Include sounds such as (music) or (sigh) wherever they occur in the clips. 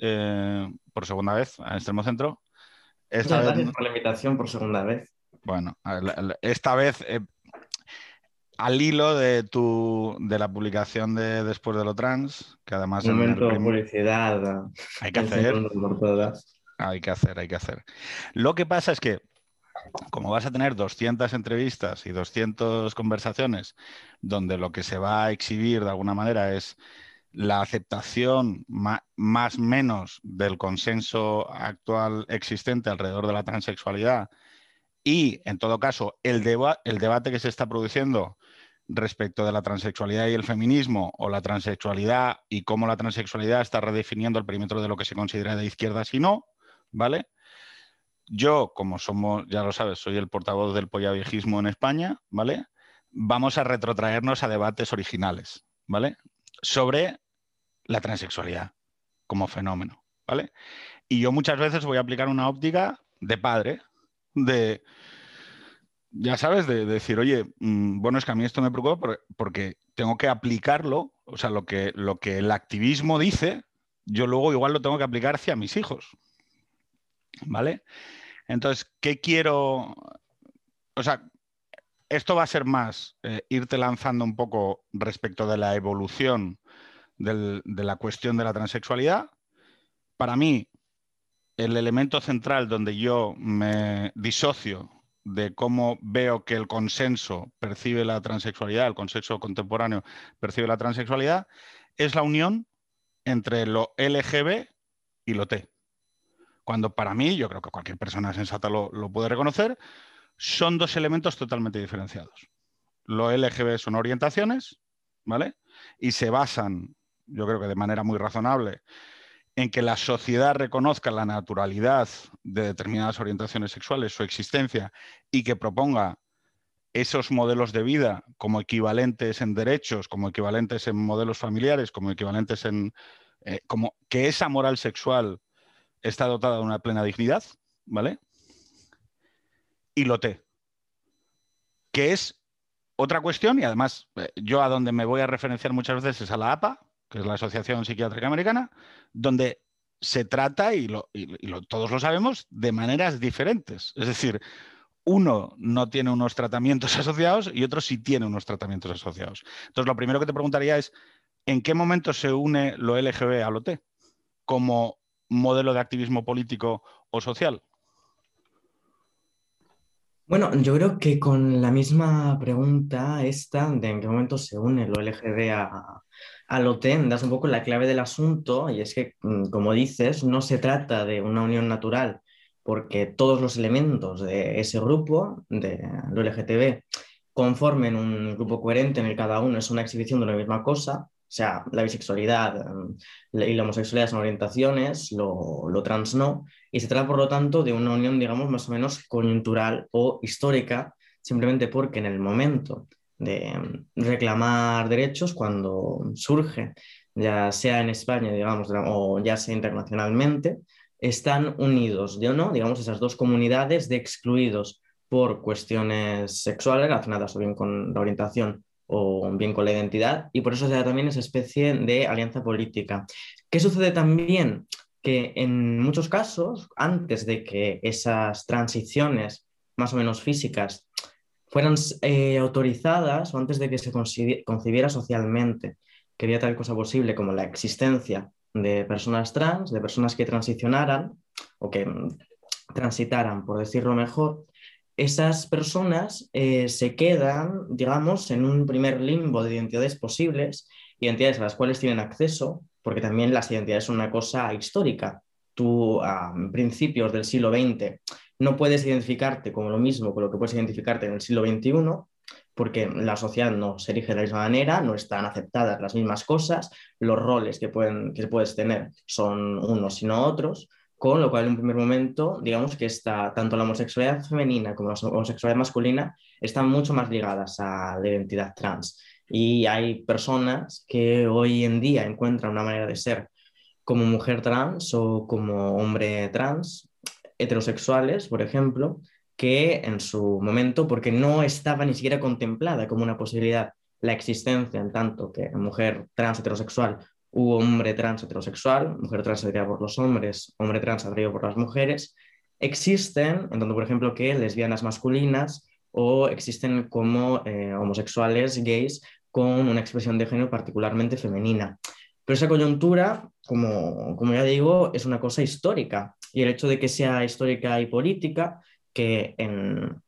Eh, por segunda vez a Extremo Centro. Esta gracias por la invitación por segunda vez. Bueno, esta vez eh, al hilo de tu de la publicación de Después de lo Trans, que además... Un momento de publicidad. Hay que hacer. Hay que hacer, hay que hacer. Lo que pasa es que como vas a tener 200 entrevistas y 200 conversaciones donde lo que se va a exhibir de alguna manera es la aceptación más menos del consenso actual existente alrededor de la transexualidad y, en todo caso, el, el debate que se está produciendo respecto de la transexualidad y el feminismo o la transexualidad y cómo la transexualidad está redefiniendo el perímetro de lo que se considera de izquierda si no, ¿vale? Yo, como somos, ya lo sabes, soy el portavoz del pollaviejismo en España, ¿vale? Vamos a retrotraernos a debates originales, ¿vale? Sobre la transexualidad como fenómeno, ¿vale? Y yo muchas veces voy a aplicar una óptica de padre, de, ya sabes, de, decir, oye, mm, bueno, es que a mí esto me preocupa porque tengo que aplicarlo, o sea, lo que, lo que el activismo dice, yo luego igual lo tengo que aplicar hacia mis hijos, ¿vale? Entonces, ¿qué quiero? O sea, esto va a ser más eh, irte lanzando un poco respecto de la evolución de la cuestión de la transexualidad. Para mí, el elemento central donde yo me disocio de cómo veo que el consenso percibe la transexualidad, el consenso contemporáneo percibe la transexualidad, es la unión entre lo LGB y lo T cuando para mí, yo creo que cualquier persona sensata lo, puede reconocer, son dos elementos totalmente diferenciados. Lo LGB son orientaciones, ¿vale? Y se basan, yo creo que de manera muy razonable, en que la sociedad reconozca la naturalidad de determinadas orientaciones sexuales, su existencia, y que proponga esos modelos de vida como equivalentes en derechos, como equivalentes en modelos familiares, como equivalentes en... Eh, como que esa moral sexual está dotada de una plena dignidad, ¿vale? Y lo T, que es otra cuestión, y además eh, yo a donde me voy a referenciar muchas veces es a la APA, que es la Asociación Psiquiátrica Americana, donde se trata, y, todos lo sabemos, de maneras diferentes. Es decir, uno no tiene unos tratamientos (laughs) asociados y otro sí tiene unos tratamientos asociados. Entonces, lo primero que te preguntaría es, ¿en qué momento se une lo LGB a lo T? Como modelo de activismo político o social? Bueno, yo creo que con la misma pregunta esta de en qué momento se une lo LGB a, a lo TEN, das un poco la clave del asunto y es que, mm, como dices, no se trata de una unión natural porque todos los elementos de ese grupo, de lo LGTB, conformen un grupo coherente en el que cada uno es una exhibición de la misma cosa, o sea, la bisexualidad em, y la homosexualidad son orientaciones, lo, lo, trans no, y se trata, por lo tanto, de una unión, digamos, más o menos coyuntural o histórica, simplemente porque en el momento de em, reclamar derechos, cuando surge, ya sea en España, digamos, o ya sea internacionalmente, están unidos, ¿de o no? Digamos, esas dos comunidades de excluidos por cuestiones sexuales relacionadas o bien con la orientación o bien con la identidad, y por eso se da también esa especie de alianza política. ¿Qué sucede también? Que en muchos casos, antes de que esas transiciones más o menos físicas fueran eh, autorizadas o antes de que se concibiera socialmente que había tal cosa posible como la existencia de personas trans, de personas que transicionaran o que mm, transitaran, por decirlo mejor, esas personas eh, se quedan, digamos, en un primer limbo de identidades posibles, identidades a las cuales tienen acceso, porque también las identidades son una cosa histórica. Tú, a principios del siglo XX, no puedes identificarte como lo mismo con lo que puedes identificarte en el siglo XXI, porque la sociedad no se erige de la misma manera, no están aceptadas las mismas cosas, los roles que, puedes tener son unos y no otros, con lo cual en un primer momento, digamos que está, tanto la homosexualidad femenina como la homosexualidad masculina están mucho más ligadas a la identidad trans. Y hay personas que hoy en día encuentran una manera de ser como mujer trans o como hombre trans, heterosexuales, por ejemplo, que en su momento, porque no estaba ni siquiera contemplada como una posibilidad la existencia en tanto que mujer trans heterosexual u hombre trans heterosexual, mujer trans atraída por los hombres, hombre trans atraído por las mujeres, existen, en por ejemplo, que lesbianas masculinas o existen como eh, homosexuales gays con una expresión de género particularmente femenina. Pero esa coyuntura, como, como ya digo, es una cosa histórica y el hecho de que sea histórica y política, que en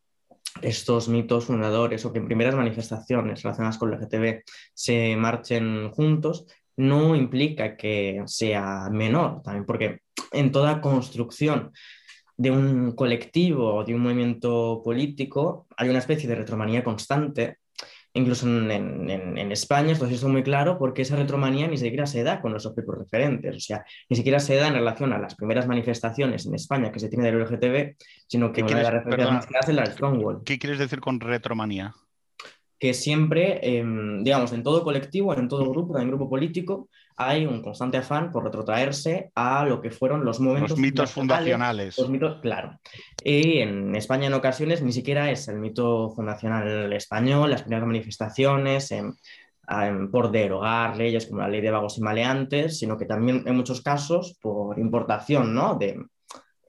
estos mitos fundadores o que en primeras manifestaciones relacionadas con el LGTB se marchen juntos, no implica que sea menor también, porque en toda construcción de un colectivo o de un movimiento político hay una especie de retromanía constante. Incluso en, España esto es muy claro porque esa retromanía ni siquiera se da con los propios referentes, o sea, ni siquiera se da en relación a las primeras manifestaciones en España que se tiene del LGTB, sino que una de las referencias más es la Stonewall. ¿Qué quieres decir con retromanía? Que siempre, em, digamos, en todo colectivo, en todo grupo, en grupo político, hay un constante afán por retrotraerse a lo que fueron los momentos. Los mitos fundacionales. Los mitos, claro. Y en España en ocasiones ni siquiera es el mito fundacional español, las primeras manifestaciones por derogar leyes como la ley de vagos y maleantes, sino que también en muchos casos por importación ¿no? de,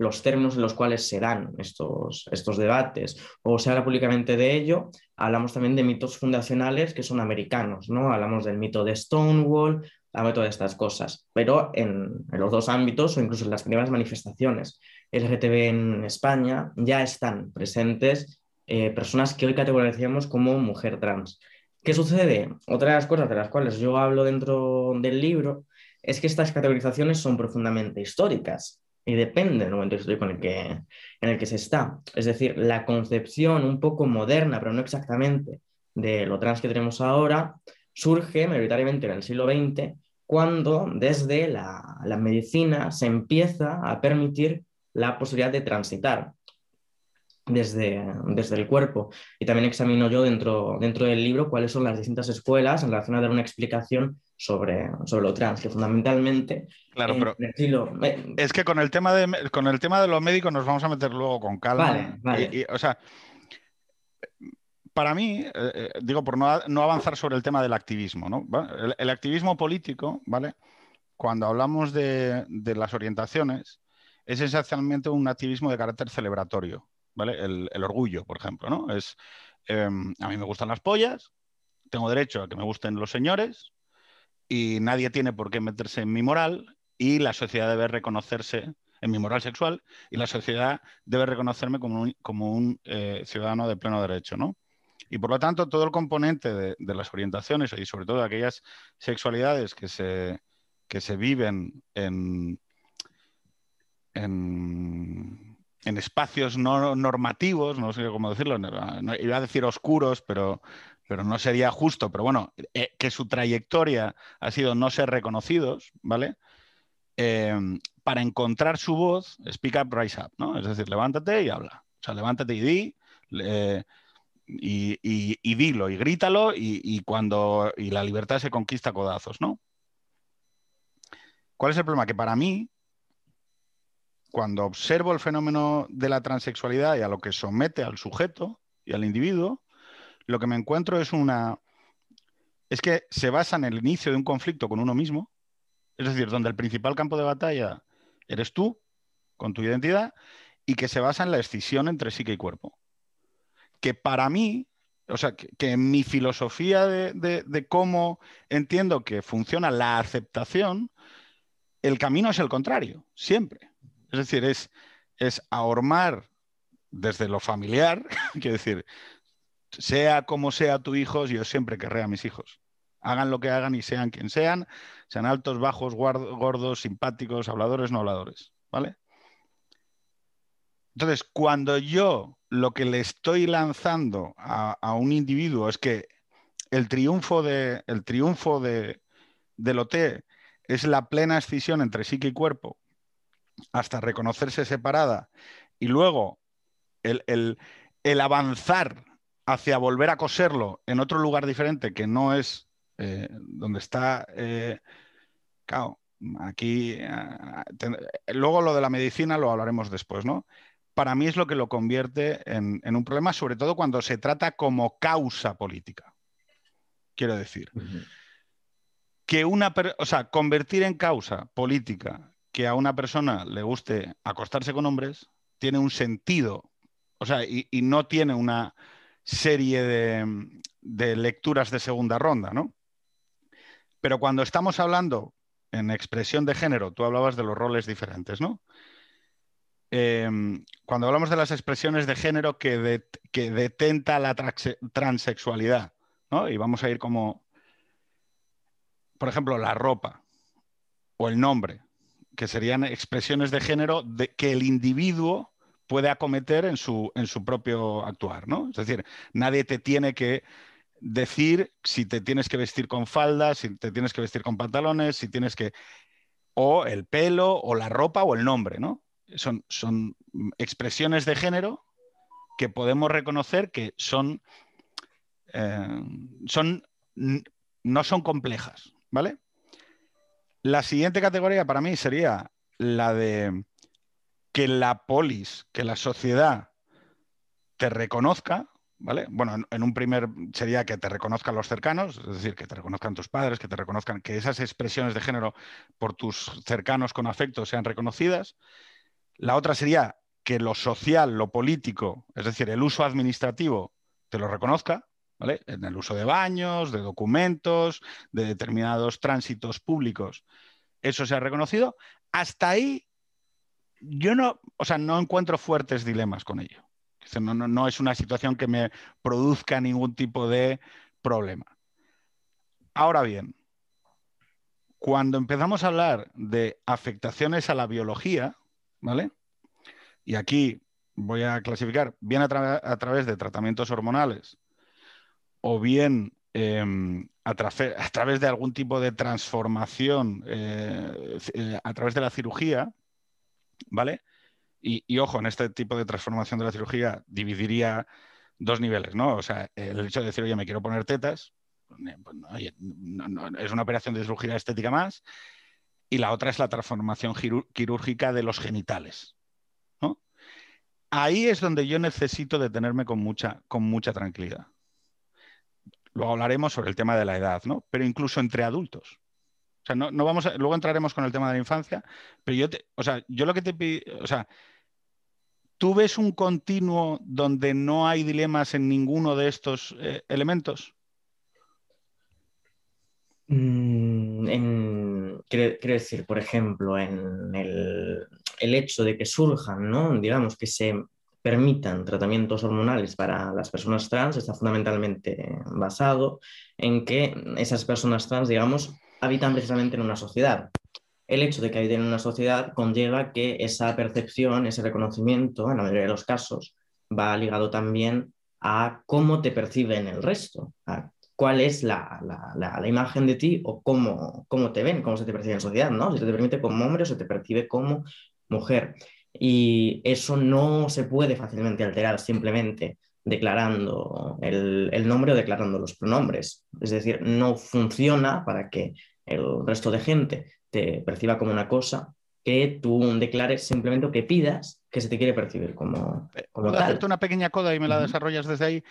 los términos en los cuales se dan estos, estos debates o se habla públicamente de ello, hablamos también de mitos fundacionales que son americanos, ¿no? Hablamos del mito de Stonewall, hablamos de todas estas cosas, pero en, los dos ámbitos o incluso en las primeras manifestaciones LGTB en España ya están presentes eh, personas que hoy categorizamos como mujer trans. ¿Qué sucede? Otra de las cosas de las cuales yo hablo dentro del libro es que estas categorizaciones son profundamente históricas y depende del momento histórico en el, que, en el que se está. Es decir, la concepción un poco moderna, pero no exactamente, de lo trans que tenemos ahora, surge mayoritariamente en el siglo XX, cuando desde la, la medicina se empieza a permitir la posibilidad de transitar desde, desde el cuerpo. Y también examino yo dentro, dentro del libro cuáles son las distintas escuelas en relación a dar una explicación sobre, sobre lo trans, que fundamentalmente... Claro, pero es que con el, tema de, con el tema de los médicos nos vamos a meter luego con calma. o sea, para mí, eh, eh, digo, por no, avanzar sobre el tema del activismo, ¿no? El, activismo político, ¿vale? Cuando hablamos de, las orientaciones, es esencialmente un activismo de carácter celebratorio, ¿vale? El, orgullo, por ejemplo, ¿no? Es, em, a mí me gustan las pollas, tengo derecho a que me gusten los señores, y nadie tiene por qué meterse en mi moral y la sociedad debe reconocerse en mi moral sexual y la sociedad debe reconocerme como un, como un eh, ciudadano de pleno derecho, ¿no? Y por lo tanto, todo el componente de, las orientaciones y sobre todo aquellas sexualidades que se, que se viven en, en, espacios no normativos, no sé cómo decirlo, iba a decir oscuros, pero pero no sería justo, pero bueno, eh, que su trayectoria ha sido no ser reconocidos, ¿vale? Eh, para encontrar su voz, speak up, rise up, ¿no? Es decir, levántate y habla. O sea, levántate y di, y, dilo, y grítalo, y, cuando y la libertad se conquista a codazos, ¿no? ¿Cuál es el problema? Que para mí, cuando observo el fenómeno de la transexualidad y a lo que somete al sujeto y al individuo, lo que me encuentro es una... Es que se basa en el inicio de un conflicto con uno mismo, es decir, donde el principal campo de batalla eres tú, con tu identidad, y que se basa en la escisión entre psique y cuerpo. Que para mí, o sea, que, en mi filosofía de, cómo entiendo que funciona la aceptación, el camino es el contrario, siempre. Es decir, es, es ahormar desde lo familiar, (laughs) quiero decir, sea como sea tu hijo, yo siempre querré a mis hijos. Hagan lo que hagan y sean quien sean, sean altos, bajos, gordos, simpáticos, habladores, no habladores. ¿Vale? Entonces, cuando yo lo que le estoy lanzando a, un individuo es que el triunfo, de, el triunfo de, del OT es la plena escisión entre psique y cuerpo hasta reconocerse separada y luego el, el avanzar hacia volver a coserlo en otro lugar diferente que no es eh, donde está. Eh, claro, aquí. Eh, luego lo de la medicina lo hablaremos después, ¿no? Para mí es lo que lo convierte en, un problema, sobre todo cuando se trata como causa política. Quiero decir. que una, o sea, convertir en causa política que a una persona le guste acostarse con hombres tiene un sentido, o sea, y, no tiene una serie de, lecturas de segunda ronda, ¿no? Pero cuando estamos hablando en expresión de género, tú hablabas de los roles diferentes, ¿no? Em, cuando hablamos de las expresiones de género que, detenta la transexualidad, ¿no? Y vamos a ir como, por ejemplo, la ropa o el nombre, que serían expresiones de género de, que el individuo puede acometer en su, en su propio actuar, ¿no? Es decir, nadie te tiene que decir si te tienes que vestir con faldas, si te tienes que vestir con pantalones, si tienes que... o el pelo, o la ropa, o el nombre, ¿no? Son, son expresiones de género que podemos reconocer que son, eh, son no son complejas, ¿vale? La siguiente categoría para mí sería la de que la polis, que la sociedad te reconozca, ¿vale? Bueno, en, un primer sería que te reconozcan los cercanos, es decir, que te reconozcan tus padres, que te reconozcan, que esas expresiones de género por tus cercanos con afecto sean reconocidas. La otra sería que lo social, lo político, es decir, el uso administrativo, te lo reconozca, en el uso de baños, de documentos, de determinados tránsitos públicos. Eso se ha reconocido. Hasta ahí yo no, o sea, no encuentro fuertes dilemas con ello. No, no, es una situación que me produzca ningún tipo de problema. Ahora bien, cuando empezamos a hablar de afectaciones a la biología, ¿vale? Y aquí voy a clasificar bien a través de tratamientos hormonales o bien em, a, través de algún tipo de transformación eh, eh, a través de la cirugía, ¿vale? Y, ojo, en este tipo de transformación de la cirugía dividiría dos niveles, ¿no? O sea, el hecho de decir, oye, me quiero poner tetas, pues, es una operación de cirugía estética más, y la otra es la transformación quirúrgica de los genitales. Ahí es donde yo necesito detenerme con mucha, con mucha tranquilidad. Luego hablaremos sobre el tema de la edad, ¿no? Pero incluso entre adultos. O sea, no, vamos luego entraremos con el tema de la infancia, pero yo, o sea, yo lo que te pido, o sea, ¿tú ves un continuo donde no hay dilemas en ninguno de estos eh, elementos? Mm, quiero, decir, por ejemplo, en el, el, hecho de que surjan, ¿no? digamos, que se permitan tratamientos hormonales para las personas trans está fundamentalmente basado en que esas personas trans, digamos, habitan precisamente en una sociedad. El hecho de que habiten en una sociedad conlleva que esa percepción, ese reconocimiento, en la mayoría de los casos, va ligado también a cómo te perciben el resto, a cuál es la, la, imagen de ti o cómo, cómo te ven, cómo se te percibe en sociedad, ¿no? Se te permite como hombre o se te percibe como mujer. Y eso no se puede fácilmente alterar simplemente declarando el, nombre o declarando los pronombres. Es decir, no funciona para que el resto de gente te perciba como una cosa que tú declares simplemente o que pidas que se te quiere percibir como, eh, como tal. hacerte una pequeña coda y me la desarrollas desde ahí?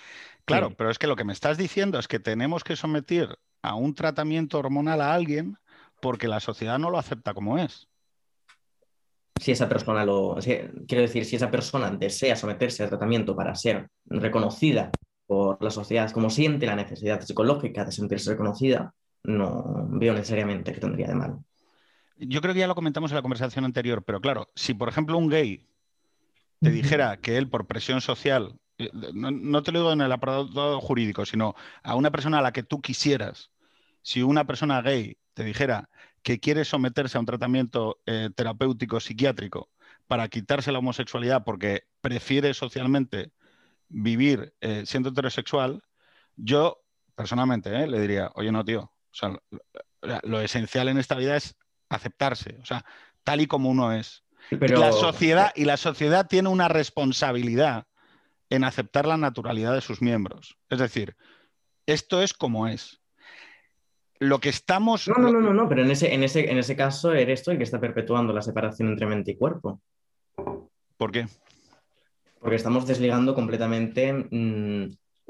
Claro, pero es que lo que me estás diciendo es que tenemos que someter a un tratamiento hormonal a alguien porque la sociedad no lo acepta como es si esa persona lo, quiero decir, si esa persona desea someterse al tratamiento para ser reconocida por la sociedad, como siente la necesidad psicológica de sentirse reconocida, no veo necesariamente que tendría de malo. Yo creo que ya lo comentamos en la conversación anterior, pero claro, si por ejemplo un gay te dijera que él por presión social, eh, no, te lo digo en el apartado jurídico, sino a una persona a la que tú quisieras, si una persona gay te dijera que quiere someterse a un tratamiento eh, terapéutico psiquiátrico para quitarse la homosexualidad porque prefiere socialmente vivir eh, siendo heterosexual, yo personalmente eh, le diría, oye, no, tío, lo, esencial en esta vida es aceptarse, o sea, tal y como uno es. La sociedad, y la sociedad tiene una responsabilidad en aceptar la naturalidad de sus miembros. Es decir, esto es como es lo que estamos... No, no, no, no, pero en ese, en, ese, en ese caso eres tú el que está perpetuando la separación entre mente y cuerpo. ¿Por qué? Porque estamos desligando completamente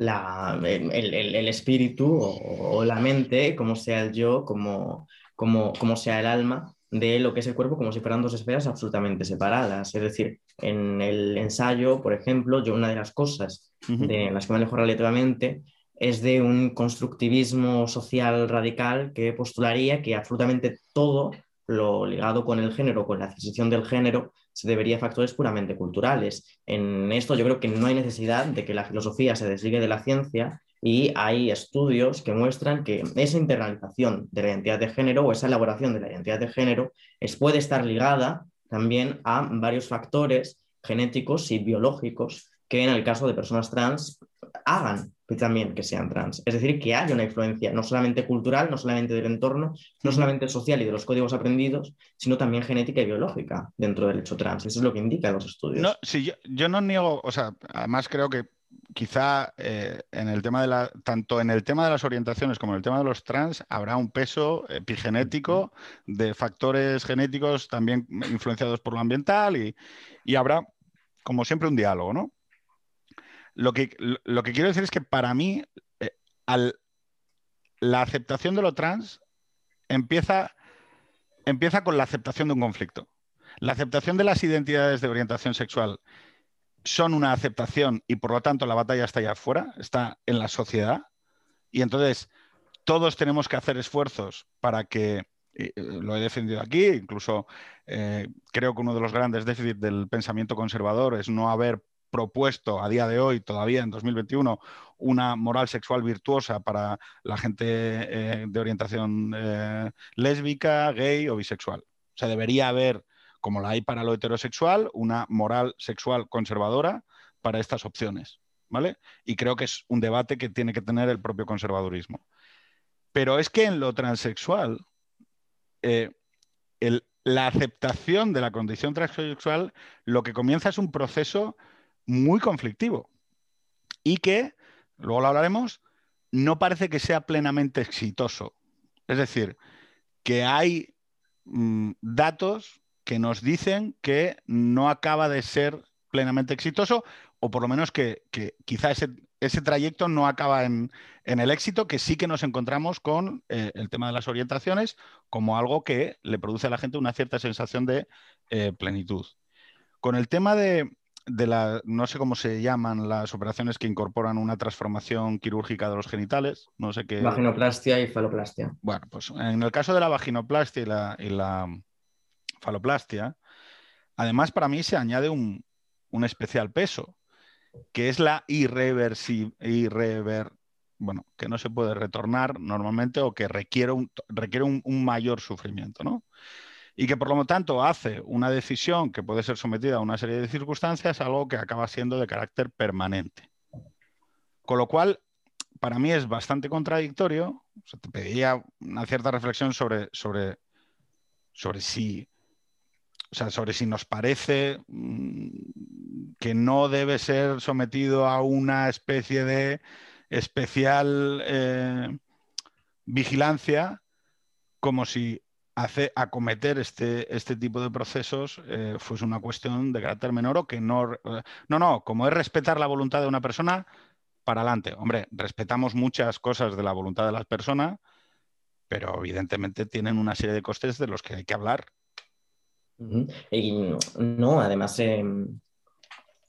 mm, el, espíritu o, la mente, como sea el yo, como, como, como sea el alma de lo que es el cuerpo como si fueran dos esferas absolutamente separadas. Es decir, en el ensayo, por ejemplo, yo una de las cosas de las que me alejo relativamente es de un constructivismo social radical que postularía que absolutamente todo lo ligado con el género, con la adquisición del género, se debería a factores puramente culturales. En esto yo creo que no hay necesidad de que la filosofía se desligue de la ciencia y hay estudios que muestran que esa internalización de la identidad de género o esa elaboración de la identidad de género es, puede estar ligada también a varios factores genéticos y biológicos que en el caso de personas trans hagan también que sean trans. Es decir, que haya una influencia no solamente cultural, no solamente del entorno, no solamente social y de los códigos aprendidos, sino también genética y biológica dentro del hecho trans. Eso es lo que indican los estudios. No, yo, yo no niego, o sea, además creo que quizá eh, en el tema de la, tanto en el tema de las orientaciones como en el tema de los trans habrá un peso epigenético de factores genéticos también influenciados por lo ambiental y, habrá, como siempre, un diálogo, ¿no? Lo que, lo que quiero decir es que para mí eh, la aceptación de lo trans empieza, empieza con la aceptación de un conflicto. La aceptación de las identidades de orientación sexual son una aceptación y por lo tanto la batalla está allá afuera, está en la sociedad. Y entonces todos tenemos que hacer esfuerzos para que, eh, lo he defendido aquí, incluso eh, creo que uno de los grandes déficits del pensamiento conservador es no haber propuesto a día de hoy, todavía en 2021, una moral sexual virtuosa para la gente eh, de orientación lésbica, gay o bisexual. O sea, debería haber como la hay para lo heterosexual, una moral sexual conservadora para estas opciones. ¿Vale? Y creo que es un debate que tiene que tener el propio conservadurismo. Pero es que en lo transexual, eh, la aceptación de la condición transexual lo que comienza es un proceso muy conflictivo y que, luego lo hablaremos, no parece que sea plenamente exitoso. Es decir, que hay mm, datos que nos dicen que no acaba de ser plenamente exitoso o por lo menos que, que quizá ese, ese, trayecto no acaba en, el éxito, que sí que nos encontramos con eh, el tema de las orientaciones como algo que le produce a la gente una cierta sensación de eh, plenitud. Con el tema de, de la, no sé cómo se llaman las operaciones que incorporan una transformación quirúrgica de los genitales, no sé qué. Vaginoplastia y faloplastia. Bueno, pues en el caso de la vaginoplastia y la, y la faloplastia, además para mí se añade un, especial peso, que es la irreversible, bueno, que no se puede retornar normalmente o que requiere un, requiere un, mayor sufrimiento, ¿no? Y que por lo tanto hace una decisión que puede ser sometida a una serie de circunstancias, algo que acaba siendo de carácter permanente. Con lo cual, para mí es bastante contradictorio, te pediría una cierta reflexión sobre, sobre, sobre si o sea, sobre si nos parece mm, que no debe ser sometido a una especie de especial eh, vigilancia, como si hace, acometer este, este tipo de procesos eh, fuese una cuestión de carácter menor o que no... Eh, no, no, como es respetar la voluntad de una persona, para adelante. Hombre, respetamos muchas cosas de la voluntad de las personas, pero evidentemente tienen una serie de costes de los que hay que hablar. Y no, además em,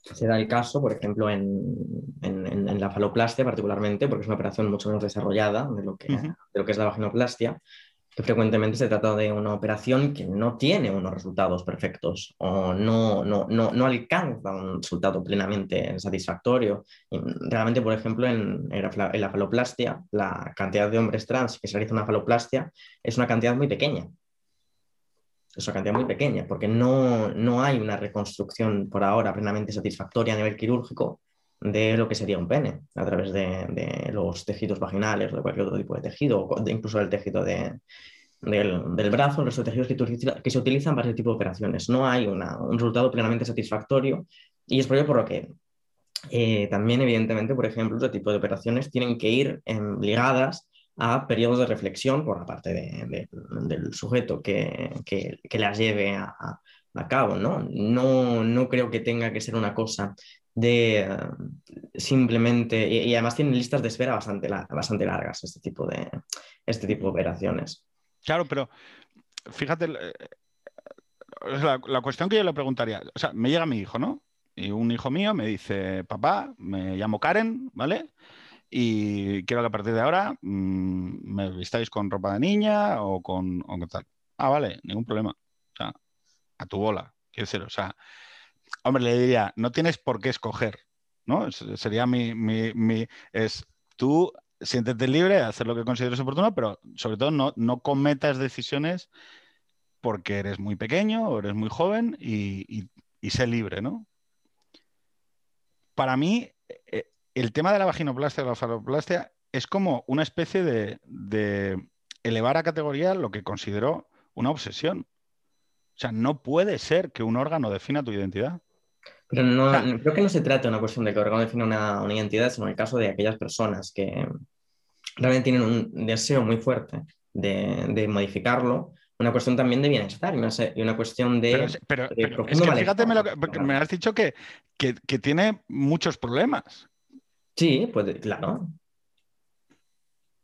se da el caso, por ejemplo, en, en, la faloplastia particularmente, porque es una operación mucho menos desarrollada de lo que, de lo que es la vaginoplastia, que frecuentemente se trata de una operación que no tiene unos resultados perfectos o no, no, no, no alcanza un resultado plenamente satisfactorio. realmente, por ejemplo, en, en, la faloplastia, la cantidad de hombres trans que se realiza una faloplastia es una cantidad muy pequeña es una cantidad muy pequeña, porque no, no hay una reconstrucción por ahora plenamente satisfactoria a nivel quirúrgico de lo que sería un pene, a través de, de los tejidos vaginales o de cualquier otro tipo de tejido, o incluso del tejido de, del, del, brazo, los tejidos que, que, se utilizan para ese tipo de operaciones. No hay una, un resultado plenamente satisfactorio y es por ello por lo que eh, también, evidentemente, por ejemplo, este tipo de operaciones tienen que ir ligadas a periodos de reflexión por la parte del sujeto que, que, las lleve a, cabo. ¿no? ¿no? No, creo que tenga que ser una cosa de simplemente, y, además tienen listas de espera bastante, bastante largas este tipo, de, este tipo de operaciones. Claro, pero fíjate, eh, la, la, cuestión que yo le preguntaría, o sea, me llega mi hijo, ¿no? Y un hijo mío me dice, papá, me llamo Karen, ¿vale? Y quiero que a partir de ahora mm, me vistáis con ropa de niña o con, o tal. Ah, vale, ningún problema. O sea, a tu bola, quiero decir, o sea, hombre, le diría, no tienes por qué escoger, ¿no? Sería mi, mi, es tú siéntete libre de hacer lo que consideres oportuno, pero sobre todo no, no cometas decisiones porque eres muy pequeño o eres muy joven y, y sé libre, ¿no? para mí, eh, el tema de la vaginoplastia o la faloplastia es como una especie de, elevar a categoría lo que considero una obsesión. O sea, no puede ser que un órgano defina tu identidad. Pero no, creo que no se trata de una cuestión de que el órgano defina una, identidad, sino en el caso de aquellas personas que realmente tienen un deseo muy fuerte de modificarlo una cuestión también de bienestar y una, cuestión de. Pero, es que fíjate, me, lo, me, has dicho que, que, tiene muchos problemas. Sí, pues claro.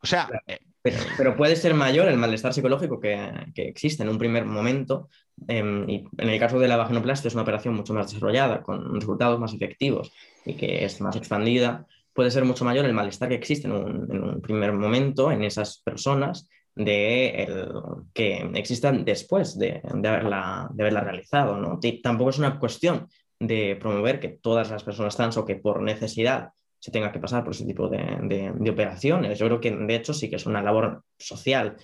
O sea. Eh, pero, puede ser mayor el malestar psicológico que, existe en un primer momento. Em, y en el caso de la vaginoplastia es una operación mucho más desarrollada, con resultados más efectivos y que es más expandida. Puede ser mucho mayor el malestar que existe en un, primer momento en esas personas de que existan después de, de, haberla, de haberla realizado. ¿no? tampoco es una cuestión de promover que todas las personas trans o que por necesidad se tenga que pasar por ese tipo de, de operaciones. Yo creo que de hecho sí que es una labor social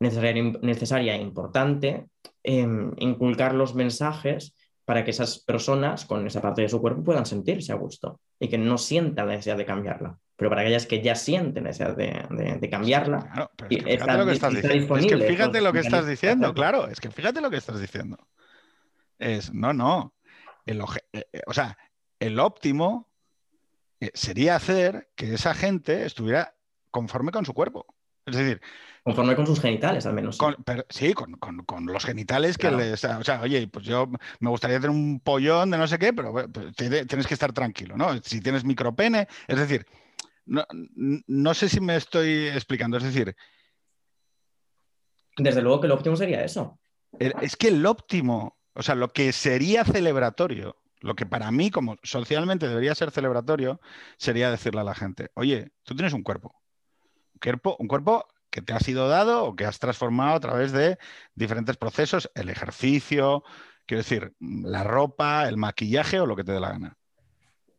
necesaria, necesaria e importante em, inculcar los mensajes para que esas personas con esa parte de su cuerpo puedan sentirse a gusto y que no sientan la necesidad de cambiarla. Pero para aquellas que ya sienten la necesidad de, cambiarla, es que fíjate lo que estás diciendo. Es que fíjate lo que estás diciendo, claro, es que fíjate lo que estás diciendo. Es, no, no. El, eh, eh, o sea, el óptimo sería hacer que esa gente estuviera conforme con su cuerpo. Es decir, Conforme con sus genitales, al menos. sí, con, los genitales que les. O sea, oye, pues yo me gustaría tener un pollón de no sé qué, pero pues, tienes que estar tranquilo, ¿no? Si tienes micropene, es decir, no, sé si me estoy explicando, es decir. Desde luego que el óptimo sería eso. Es que el óptimo, o sea, lo que sería celebratorio, lo que para mí como socialmente debería ser celebratorio, sería decirle a la gente, oye, tú tienes un cuerpo. Un cuerpo, un cuerpo que te ha sido dado o que has transformado a través de diferentes procesos, el ejercicio, quiero decir, la ropa, el maquillaje o lo que te dé la gana.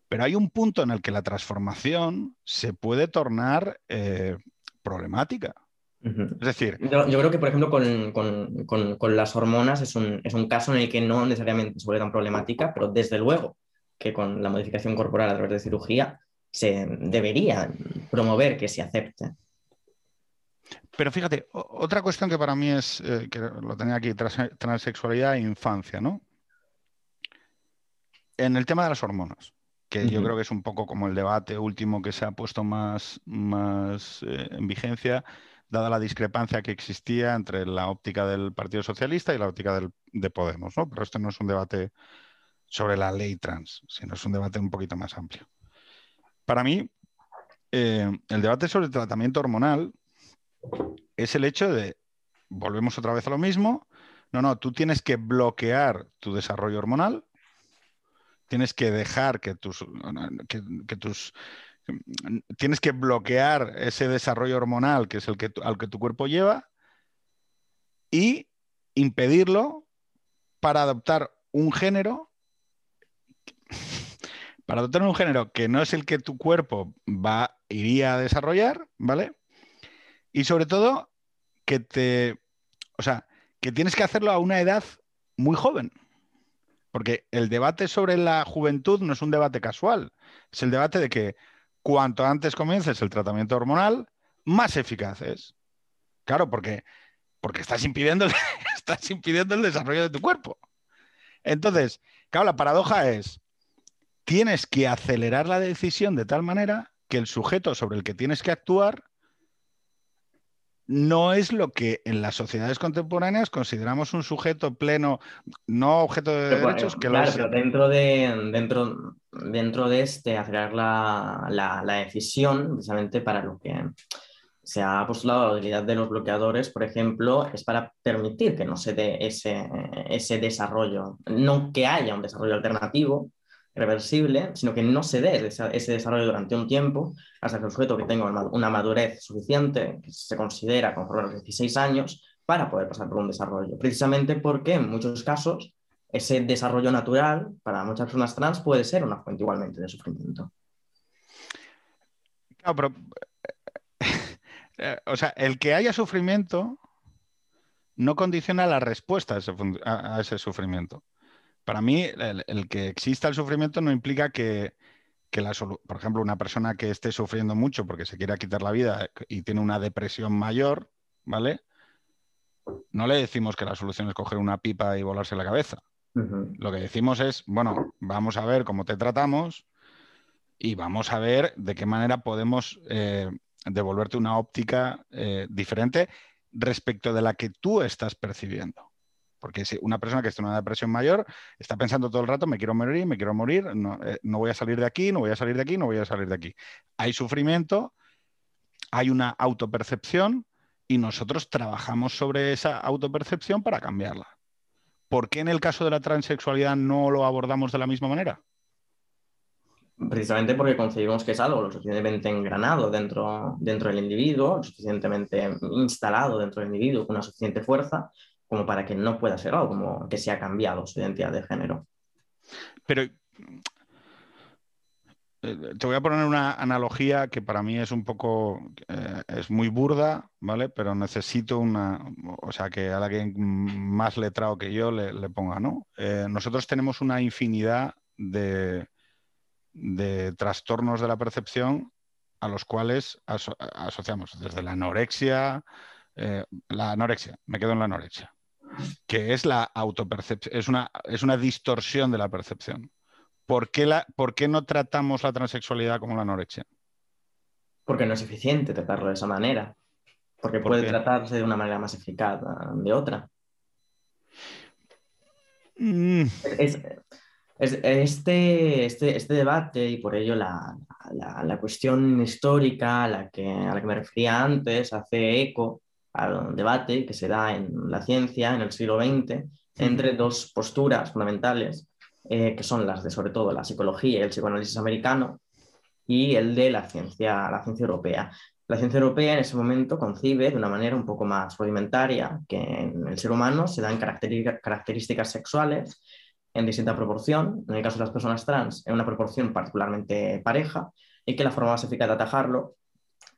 Pero hay un punto en el que la transformación se puede tornar eh, problemática. Es decir. Yo, creo que, por ejemplo, con, las hormonas es un, es un, caso en el que no necesariamente se vuelve tan problemática, pero desde luego que con la modificación corporal a través de cirugía se debería promover que se acepte. Pero fíjate, otra cuestión que para mí es, eh, que lo tenía aquí, transexualidad e infancia, ¿no? En el tema de las hormonas, que yo creo que es un poco como el debate último que se ha puesto más, más eh, en vigencia, dada la discrepancia que existía entre la óptica del Partido Socialista y la óptica de Podemos, ¿no? Pero esto no es un debate sobre la ley trans, sino es un debate un poquito más amplio. Para mí, eh, el debate sobre el tratamiento hormonal es el hecho de, volvemos otra vez a lo mismo, no, no, tú tienes que bloquear tu desarrollo hormonal, tienes que dejar que tus, que, tus tienes que bloquear ese desarrollo hormonal que es el que al que tu cuerpo lleva y impedirlo para adoptar un género (laughs) para adoptar un género que no es el que tu cuerpo va iría a desarrollar, ¿vale? Y sobre todo, que te. O sea, que tienes que hacerlo a una edad muy joven. Porque el debate sobre la juventud no es un debate casual. Es el debate de que cuanto antes comiences el tratamiento hormonal, más eficaz es. Claro, porque, porque estás, impidiendo, (laughs) estás impidiendo el desarrollo de tu cuerpo. Entonces, claro, la paradoja es, tienes que acelerar la decisión de tal manera que el sujeto sobre el que tienes que actuar no es lo que en las sociedades contemporáneas consideramos un sujeto pleno, no objeto de derechos, que claro, pero dentro de, dentro, dentro de este acelerar la, decisión, precisamente para lo que se ha postulado la utilidad de los bloqueadores, por ejemplo, es para permitir que no se dé ese, ese desarrollo, no que haya un desarrollo alternativo, reversible, sino que no se dé ese, desarrollo durante un tiempo hasta que el sujeto que tenga una madurez suficiente, que se considera conforme a los 16 años, para poder pasar por un desarrollo. Precisamente porque en muchos casos ese desarrollo natural para muchas personas trans puede ser una fuente igualmente de sufrimiento. Claro, pero, eh, o sea, el que haya sufrimiento no condiciona la respuesta a ese sufrimiento para mí, el, que exista el sufrimiento no implica que, la por ejemplo, una persona que esté sufriendo mucho porque se quiera quitar la vida y tiene una depresión mayor, ¿vale? No le decimos que la solución es coger una pipa y volarse la cabeza. Lo que decimos es, bueno, vamos a ver cómo te tratamos y vamos a ver de qué manera podemos eh, devolverte una óptica eh, diferente respecto de la que tú estás percibiendo. Porque si una persona que está en una depresión mayor está pensando todo el rato, me quiero morir, me quiero morir, eh, no, voy a salir de aquí, no voy a salir de aquí, no voy a salir de aquí. Hay sufrimiento, hay una autopercepción y nosotros trabajamos sobre esa autopercepción para cambiarla. ¿Por qué en el caso de la transexualidad no lo abordamos de la misma manera? Precisamente porque concebimos que es algo lo suficientemente engranado dentro, dentro del individuo, lo suficientemente instalado dentro del individuo, con una suficiente fuerza, como para que no pueda ser algo como que se ha cambiado su identidad de género. Pero te voy a poner una analogía que para mí es un poco, eh, es muy burda, ¿vale? Pero necesito una, o sea, que a alguien más letrado que yo le, ponga, ¿no? Eh, nosotros tenemos una infinidad de, de, trastornos de la percepción a los cuales asociamos, desde la anorexia, la anorexia, me quedo en la anorexia, que es la autopercepción, es una, es una distorsión de la percepción. ¿Por qué, la, ¿Por qué no tratamos la transexualidad como la anorexia? Porque no es eficiente tratarlo de esa manera. Porque puede tratarse de una manera más eficaz de otra. Mm. este, este, este, debate y por ello la, la, cuestión histórica a la, que, a la que me refería antes hace eco al debate que se da en la ciencia en el siglo XX entre dos posturas fundamentales, eh, que son las de sobre todo la psicología y el psicoanálisis americano y el de la ciencia, la ciencia europea. La ciencia europea en ese momento concibe de una manera un poco más rudimentaria que en el ser humano se dan características sexuales en distinta proporción, en el caso de las personas trans, en una proporción particularmente pareja, y que la forma más eficaz de atajarlo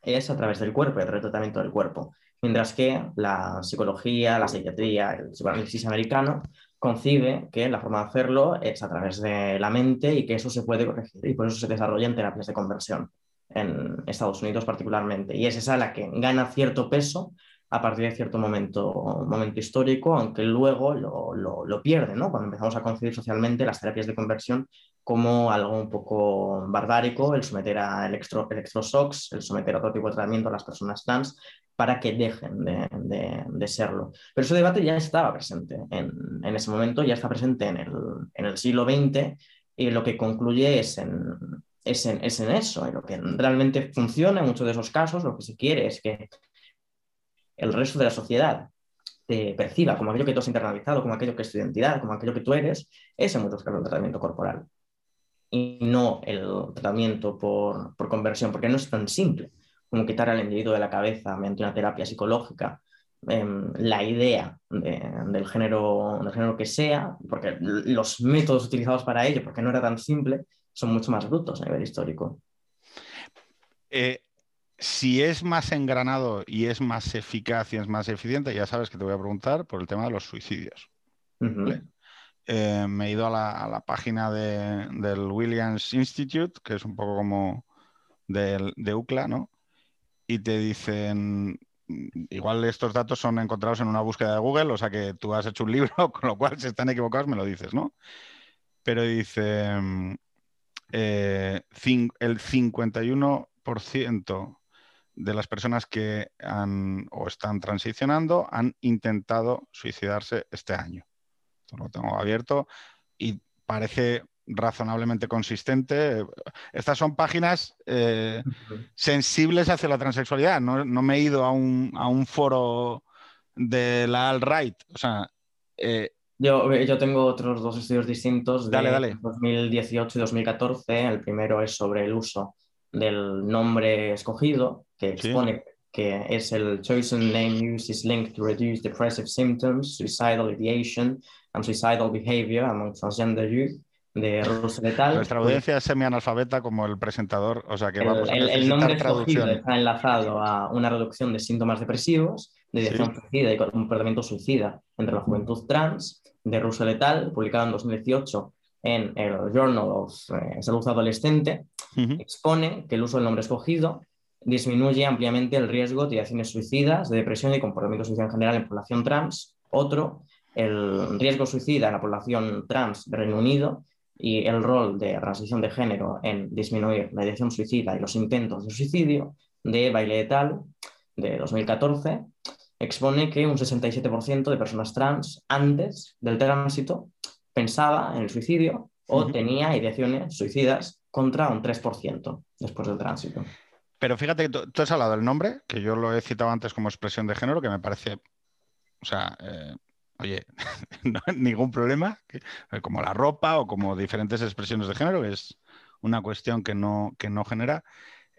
es a través del cuerpo, el retratamiento del cuerpo mientras que la psicología, la psiquiatría, el psicoanálisis americano concibe que la forma de hacerlo es a través de la mente y que eso se puede corregir y por eso se desarrolla en terapias de conversión en Estados Unidos particularmente. Y es esa la que gana cierto peso a partir de cierto momento, momento histórico, aunque luego lo, lo, pierde, ¿no? Cuando empezamos a concebir socialmente las terapias de conversión como algo un poco barbárico, el someter a electro, electroshocks, el someter a otro tipo de tratamiento a las personas trans para que dejen de, de, serlo. Pero ese debate ya estaba presente en, en, ese momento, ya está presente en el, en el siglo XX y lo que concluye es en, es en, es en eso, en lo que realmente funciona en muchos de esos casos, lo que se quiere es que el resto de la sociedad te perciba como aquello que tú has internalizado, como aquello que es tu identidad, como aquello que tú eres, es en muchos casos el tratamiento corporal. Y no el tratamiento por, por conversión, porque no es tan simple como quitar al individuo de la cabeza mediante una terapia psicológica em, la idea del, género, del género que sea, porque los métodos utilizados para ello, porque no era tan simple, son mucho más brutos a nivel histórico. Eh, si es más engranado y es más eficaz y es más eficiente, ya sabes que te voy a preguntar por el tema de los suicidios. Eh, me he ido a la, página del Williams Institute, que es un poco como de UCLA, ¿no? Y te dicen, igual estos datos son encontrados en una búsqueda de Google, o sea que tú has hecho un libro, (laughs) con lo cual si están equivocados me lo dices, ¿no? Pero dice, eh, el 51% de las personas que han o están transicionando han intentado suicidarse este año. Esto lo tengo abierto y parece razonablemente consistente. Estas son páginas eh, sensibles hacia la transexualidad. No, me he ido a un, a un foro de la alt-right. O sea, eh, yo, yo, tengo otros dos estudios distintos de 2018 y 2014. El primero es sobre el uso del nombre escogido, que expone que es el chosen name use is linked to reduce depressive symptoms, suicidal ideation and suicidal behavior among transgender youth de Russell et Nuestra audiencia es semi-analfabeta como el presentador, o sea que el, vamos a el, nombre escogido está enlazado a una reducción de síntomas depresivos, de dirección suicida y comportamiento suicida entre la juventud trans de Russell et al, publicado en 2018 en el Journal of eh, Salud Adolescente, expone que el uso del nombre escogido disminuye ampliamente el riesgo de acciones suicidas, de depresión y comportamiento suicida en general en población trans. Otro, el riesgo suicida en la población trans de Reino Unido y el rol de transición de género en disminuir la dirección suicida y los intentos de suicidio de Baile et al. de 2014 expone que un 67% de personas trans antes del tránsito pensaba en el suicidio o tenía ideaciones suicidas contra un 3% después del tránsito. Pero fíjate que tú, has hablado del nombre, que yo lo he citado antes como expresión de género, que me parece, o sea, eh, oye, (laughs) no ningún problema, eh, como la ropa o como diferentes expresiones de género, es una cuestión que no, que no genera.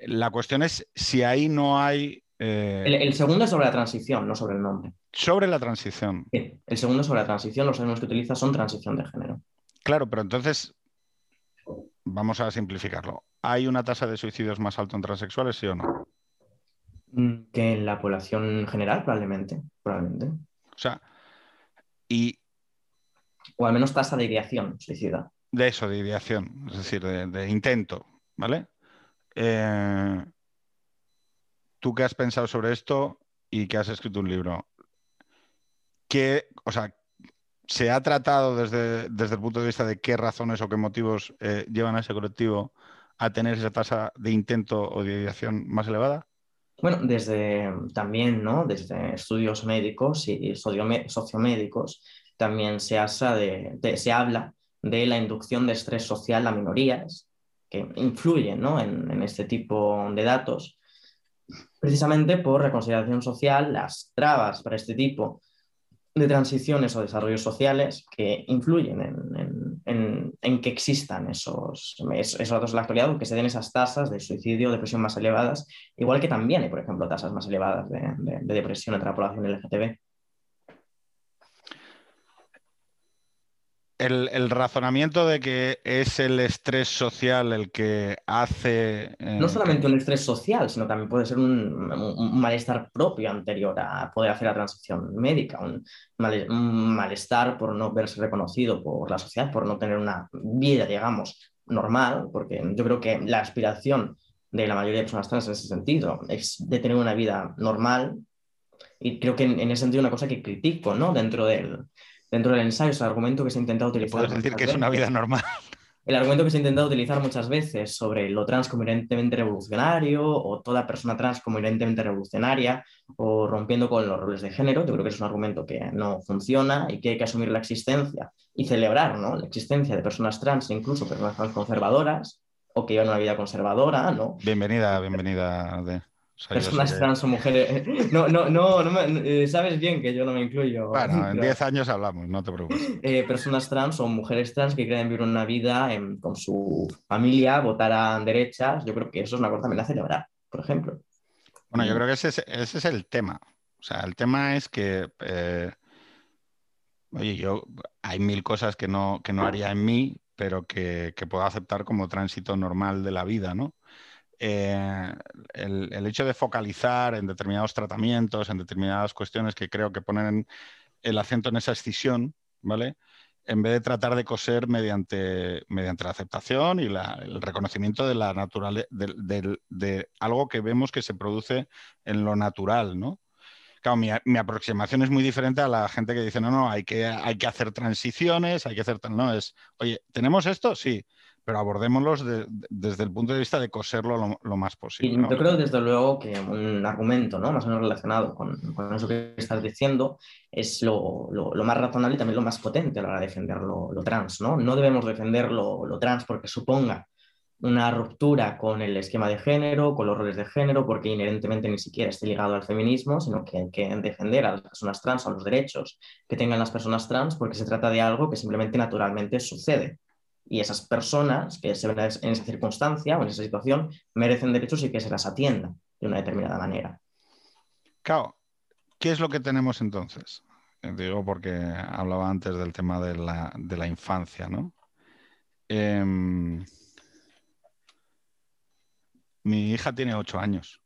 La cuestión es si ahí no hay... Eh, el, segundo es sobre la transición, no sobre el nombre. Sobre la transición. el segundo es sobre la transición, los términos que utiliza son transición de género. Claro, pero entonces, vamos a simplificarlo. ¿Hay una tasa de suicidios más alta en transexuales, sí o no? Mm, que en la población general, probablemente. probablemente. O sea, y... O al menos tasa de ideación suicida. De eso, de ideación, es decir, de, intento, ¿vale? Eh, tú que has pensado sobre esto y que has escrito un libro, ¿qué, o sea, ¿se ha tratado desde, desde el punto de vista de qué razones o qué motivos eh, llevan a ese colectivo a tener esa tasa de intento o de ideación más elevada? Bueno, desde también, ¿no? Desde estudios médicos y sociomédicos también se, de, se habla de la inducción de estrés social a minorías que influyen ¿no? en, en este tipo de datos, precisamente por reconciliación social, las trabas para este tipo de transiciones o desarrollos sociales que influyen en, que existan esos, esos, datos de la actualidad que se den esas tasas de suicidio, depresión más elevadas, igual que también hay, por ejemplo, tasas más elevadas de, de depresión entre la población LGTB. El, razonamiento de que es el estrés social el que hace... Eh, no solamente un estrés social, sino también puede ser un, malestar propio anterior a poder hacer la transición médica, un, malestar por no verse reconocido por la sociedad, por no tener una vida, digamos, normal, porque yo creo que la aspiración de la mayoría de personas trans en ese sentido es de tener una vida normal y creo que en, en ese sentido una cosa que critico, ¿no? Dentro del dentro del ensayo es el argumento que se ha intentado utilizar. Puedes decir que es una vida normal. El argumento que se ha intentado utilizar muchas veces sobre lo trans como inherentemente revolucionario o toda persona trans como inherentemente revolucionaria o rompiendo con los roles de género, yo creo que es un argumento que no funciona y que hay que asumir la existencia y celebrar ¿no? la existencia de personas trans, incluso personas conservadoras o que llevan una vida conservadora. ¿no? Bienvenida, bienvenida. De personas trans o mujeres. (laughs) No, no, no, no eh, sabes bien que yo no me incluyo. Bueno, en 10 años hablamos, no te preocupes. (laughs) Eh, personas trans o mujeres trans que quieren vivir una vida con su familia, votar a derechas, yo creo que eso es una cosa también a celebrar, por ejemplo. Bueno, yo creo que ese es, el tema. O sea, el tema es que, eh, oye, yo hay mil cosas que no, que no haría en mí, pero que, que puedo aceptar como tránsito normal de la vida, ¿no? Eh, el, hecho de focalizar en determinados tratamientos, en determinadas cuestiones que creo que ponen el acento en esa escisión, ¿vale? En vez de tratar de coser mediante, mediante la aceptación y el reconocimiento de la naturaleza, de, algo que vemos que se produce en lo natural, ¿no? Claro, mi, aproximación es muy diferente a la gente que dice, no, no, hay que, hay que hacer transiciones, hay que hacer... No, es, oye, ¿tenemos esto? Sí pero abordémoslos desde el punto de vista de coserlo lo, más posible. Yo creo, desde luego, que un argumento ¿no? más o menos relacionado con, con eso que estás diciendo es lo, lo, más razonable y también lo más potente a la hora de defender lo, trans. ¿no? no debemos defender lo, trans porque suponga una ruptura con el esquema de género, con los roles de género, porque inherentemente ni siquiera esté ligado al feminismo, sino que hay que defender a las personas trans, a los derechos que tengan las personas trans, porque se trata de algo que simplemente naturalmente sucede y esas personas que se ven en esa circunstancia o en esa situación merecen derechos y que se las atienda de una determinada manera. Claro, ¿qué es lo que tenemos entonces? Eh, digo porque hablaba antes del tema de la, infancia, ¿no? Em, mi hija tiene ocho años,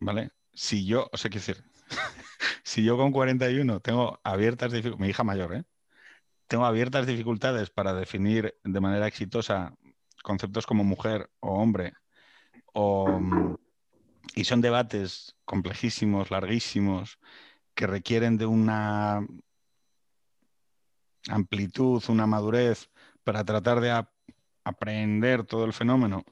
¿vale? Si yo, o sea, quiero decir, (laughs) si yo con 41 tengo abiertas dificultades, mi hija mayor, ¿eh? Tengo abiertas dificultades para definir de manera exitosa conceptos como mujer o hombre, mm, y son debates complejísimos, larguísimos, que requieren de una amplitud, una madurez para tratar de aprender todo el fenómeno.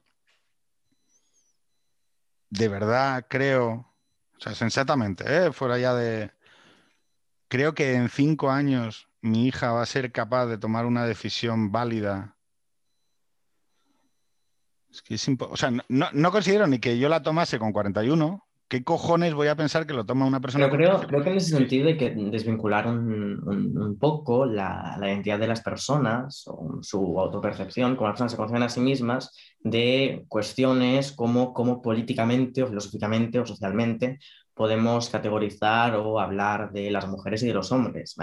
De verdad creo, o sea, sensatamente, ¿eh? fuera ya de... Creo que en cinco años mi hija va a ser capaz de tomar una decisión válida. Es que es o sea, no, considero ni que yo la tomase con 41. ¿Qué cojones voy a pensar que lo toma una persona? Pero creo, creo que en ese sentido hay que desvincular un, poco la, identidad de las personas, o su autopercepción, como las personas se conocen a sí mismas, de cuestiones como, como políticamente o filosóficamente o socialmente podemos categorizar o hablar de las mujeres y de los hombres.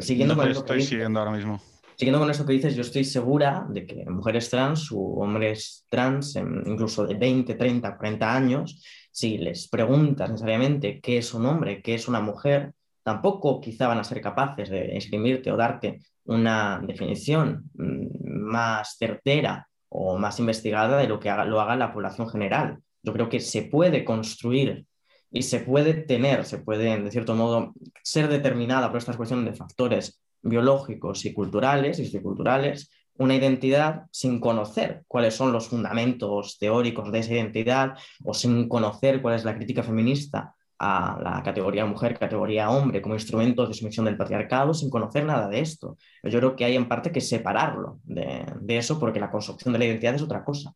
Siguiendo con estoy siguiendo ahora mismo. Siguiendo con eso que dices, yo estoy segura de que mujeres trans o hombres trans, incluso de 20, 30, 40 años, si les preguntas necesariamente qué es un hombre, qué es una mujer, tampoco quizá van a ser capaces de escribirte o darte una definición mm, más certera o más investigada de lo que lo haga la población general. Yo creo que se puede construir y se puede tener, se puede, de cierto modo, ser determinada por estas cuestiones de factores biológicos y culturales y socioculturales, una identidad sin conocer cuáles son los fundamentos teóricos de esa identidad o sin conocer cuál es la crítica feminista a la categoría mujer, categoría hombre como instrumento de sumisión del patriarcado, sin conocer nada de esto. Yo creo que hay en parte que separarlo de eso porque la construcción de la identidad es otra cosa.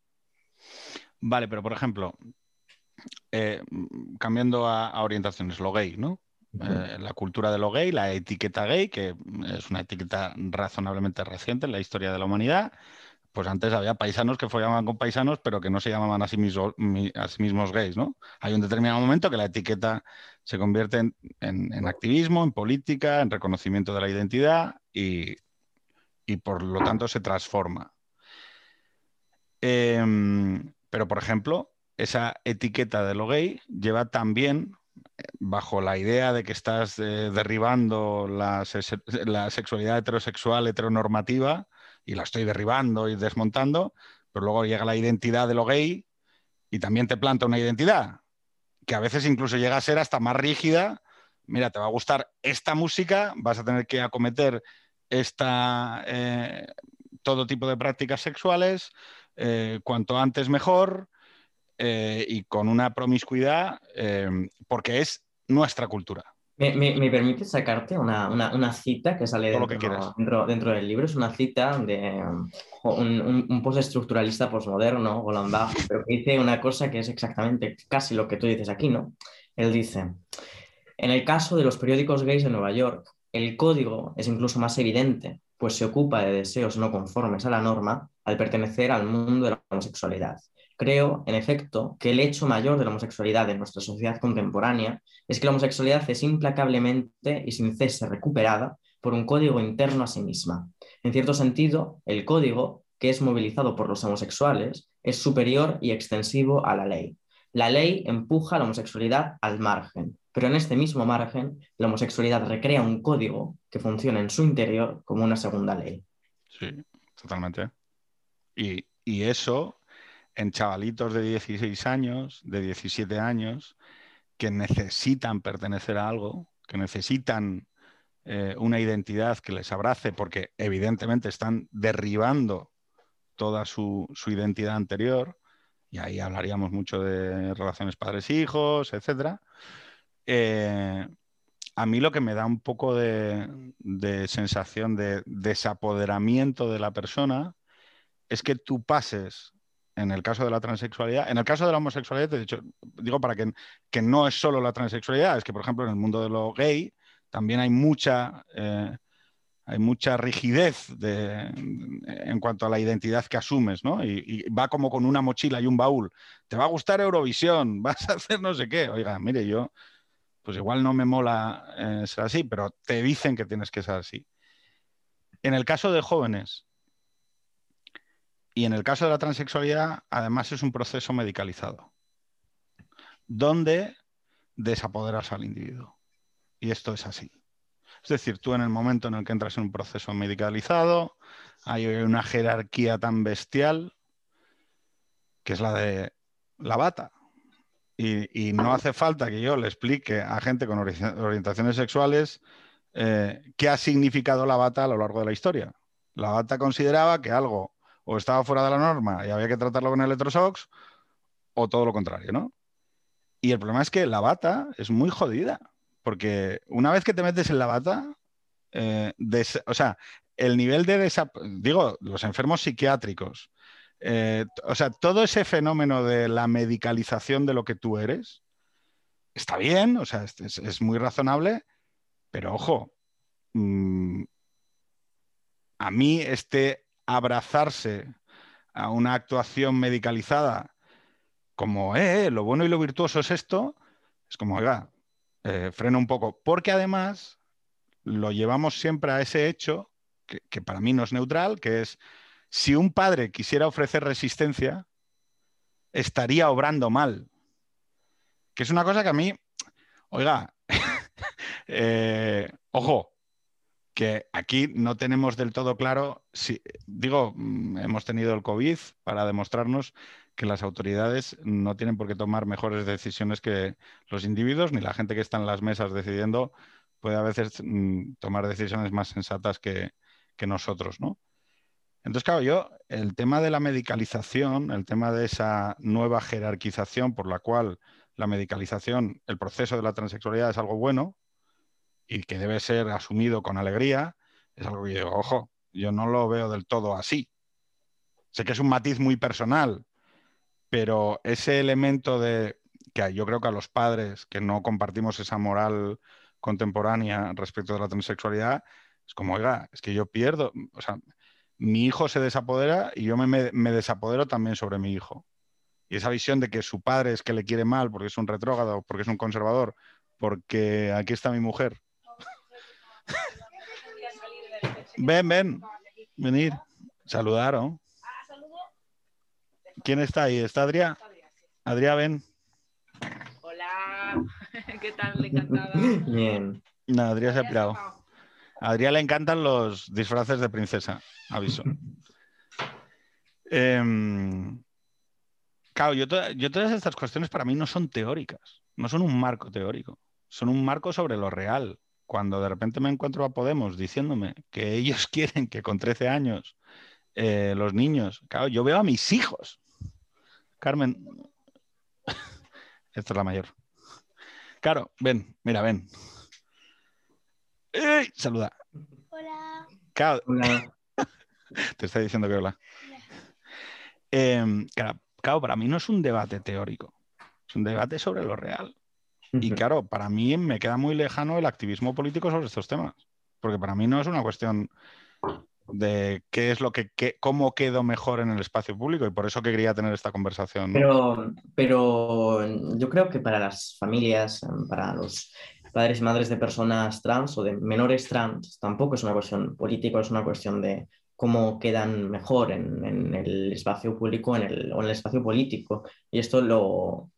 Vale, pero por ejemplo, eh, cambiando a, orientaciones, lo gay, ¿no? Eh, la cultura de lo gay, la etiqueta gay, que es una etiqueta razonablemente reciente en la historia de la humanidad. Pues antes había paisanos que follaban con paisanos, pero que no se llamaban a sí, mismos, gays, ¿no? Hay un determinado momento que la etiqueta se convierte en, activismo, en política, en reconocimiento de la identidad y, por lo tanto se transforma. Em, pero, por ejemplo, esa etiqueta de lo gay lleva también eh, bajo la idea de que estás eh, derribando la, sexualidad heterosexual heteronormativa y la estoy derribando y desmontando, pero luego llega la identidad de lo gay y también te planta una identidad que a veces incluso llega a ser hasta más rígida. Mira, te va a gustar esta música, vas a tener que acometer esta, eh, todo tipo de prácticas sexuales, cuanto antes mejor, eh, y con una promiscuidad, eh, porque es nuestra cultura. ¿Me, me, permite sacarte una, una, una, cita que sale dentro, dentro, dentro, del libro? Es una cita de un, un, un postestructuralista posmoderno, Golambach, pero que dice una cosa que es exactamente casi lo que tú dices aquí, ¿no? Él dice, en el caso de los periódicos gays de Nueva York, el código es incluso más evidente, pues se ocupa de deseos no conformes a la norma al pertenecer al mundo de la homosexualidad. Creo, en efecto, que el hecho mayor de la homosexualidad en nuestra sociedad contemporánea es que la homosexualidad es implacablemente y sin cese recuperada por un código interno a sí misma. En cierto sentido, el código, que es movilizado por los homosexuales, es superior y extensivo a la ley. La ley empuja la homosexualidad al margen, pero en este mismo margen, la homosexualidad recrea un código que funciona en su interior como una segunda ley. Sí, totalmente. Y, y eso en chavalitos de 16 años, de 17 años, que necesitan pertenecer a algo, que necesitan eh, una identidad que les abrace, porque evidentemente están derribando toda su, identidad anterior, y ahí hablaríamos mucho de relaciones padres-hijos, etc. Eh, a mí lo que me da un poco de, de, sensación de desapoderamiento de la persona es que tú pases, en el caso de la transexualidad, en el caso de la homosexualidad, de hecho, digo para que, que no es solo la transexualidad, es que, por ejemplo, en el mundo de lo gay también hay mucha... Eh, hay mucha rigidez en cuanto a la identidad que asumes, ¿no? Y, va como con una mochila y un baúl. Te va a gustar Eurovisión, (laughs) vas a hacer no sé qué. Oiga, mire, yo, pues igual no me mola eh, ser así, pero te dicen que tienes que ser así. En el caso de jóvenes y en el caso de la transexualidad, además es un proceso medicalizado, donde desapoderas al individuo. Y esto es así. Es decir, tú en el momento en el que entras en un proceso medicalizado, hay una jerarquía tan bestial que es la de la bata. Y, no hace falta que yo le explique a gente con orientaciones sexuales eh, qué ha significado la bata a lo largo de la historia. La bata consideraba que algo o estaba fuera de la norma y había que tratarlo con electroshocks, o todo lo contrario, ¿no? Y el problema es que la bata es muy jodida. Porque una vez que te metes en la bata, eh, o sea, el nivel de digo, los enfermos psiquiátricos, eh, o sea, todo ese fenómeno de la medicalización de lo que tú eres, está bien, o sea, es, muy razonable, pero ojo, mm, a mí este abrazarse a una actuación medicalizada como, eh, eh lo bueno y lo virtuoso es esto, es como, oiga, eh, freno un poco, porque además lo llevamos siempre a ese hecho, que, para mí no es neutral, que es, si un padre quisiera ofrecer resistencia, estaría obrando mal. Que es una cosa que a mí, oiga, (laughs) ojo, que aquí no tenemos del todo claro, si, digo, mm, hemos tenido el COVID para demostrarnos que las autoridades no tienen por qué tomar mejores decisiones que los individuos, ni la gente que está en las mesas decidiendo puede a veces mm, tomar decisiones más sensatas que, nosotros, ¿no? Entonces, claro, yo, el tema de la medicalización, el tema de esa nueva jerarquización por la cual la medicalización, el proceso de la transexualidad es algo bueno y que debe ser asumido con alegría, es algo que yo, ojo, yo no lo veo del todo así. Sé que es un matiz muy personal, pero ese elemento de que yo creo que a los padres que no compartimos esa moral contemporánea respecto de la transexualidad, es como, oiga, es que yo pierdo, o sea, mi hijo se desapodera y yo me, desapodero también sobre mi hijo. Y esa visión de que su padre es que le quiere mal porque es un retrógrado, porque es un conservador, porque aquí está mi mujer. Ven, ven, venir, saludaron. ¿Quién está ahí? ¿Está Adrián? Adrián, ven. Hola, (laughs) ¿qué tal? Encantada. Bien. No, Adrián se ha pirado. A Adrián le encantan los disfraces de princesa, aviso. (laughs) Em, claro, yo, yo todas estas cuestiones para mí no son teóricas, no son un marco teórico, son un marco sobre lo real. Cuando de repente me encuentro a Podemos diciéndome que (laughs) ellos quieren que con 13 años eh, los niños, claro, yo veo a mis hijos Carmen. (laughs) Esta es la mayor. Claro, ven, mira, ven. ¡Ey! Saluda. Hola. Claro. (laughs) Te está diciendo que hola. Em, claro, para mí no es un debate teórico, es un debate sobre lo real. Y claro, para mí me queda muy lejano el activismo político sobre estos temas, porque para mí no es una cuestión de qué es lo que, cómo quedo mejor en el espacio público y por eso quería tener esta conversación. Pero, pero yo creo que para las familias, para los padres y madres de personas trans o de menores trans, tampoco es una cuestión política, es una cuestión de cómo quedan mejor en, el espacio público en el, o en el espacio político. Y esto lo,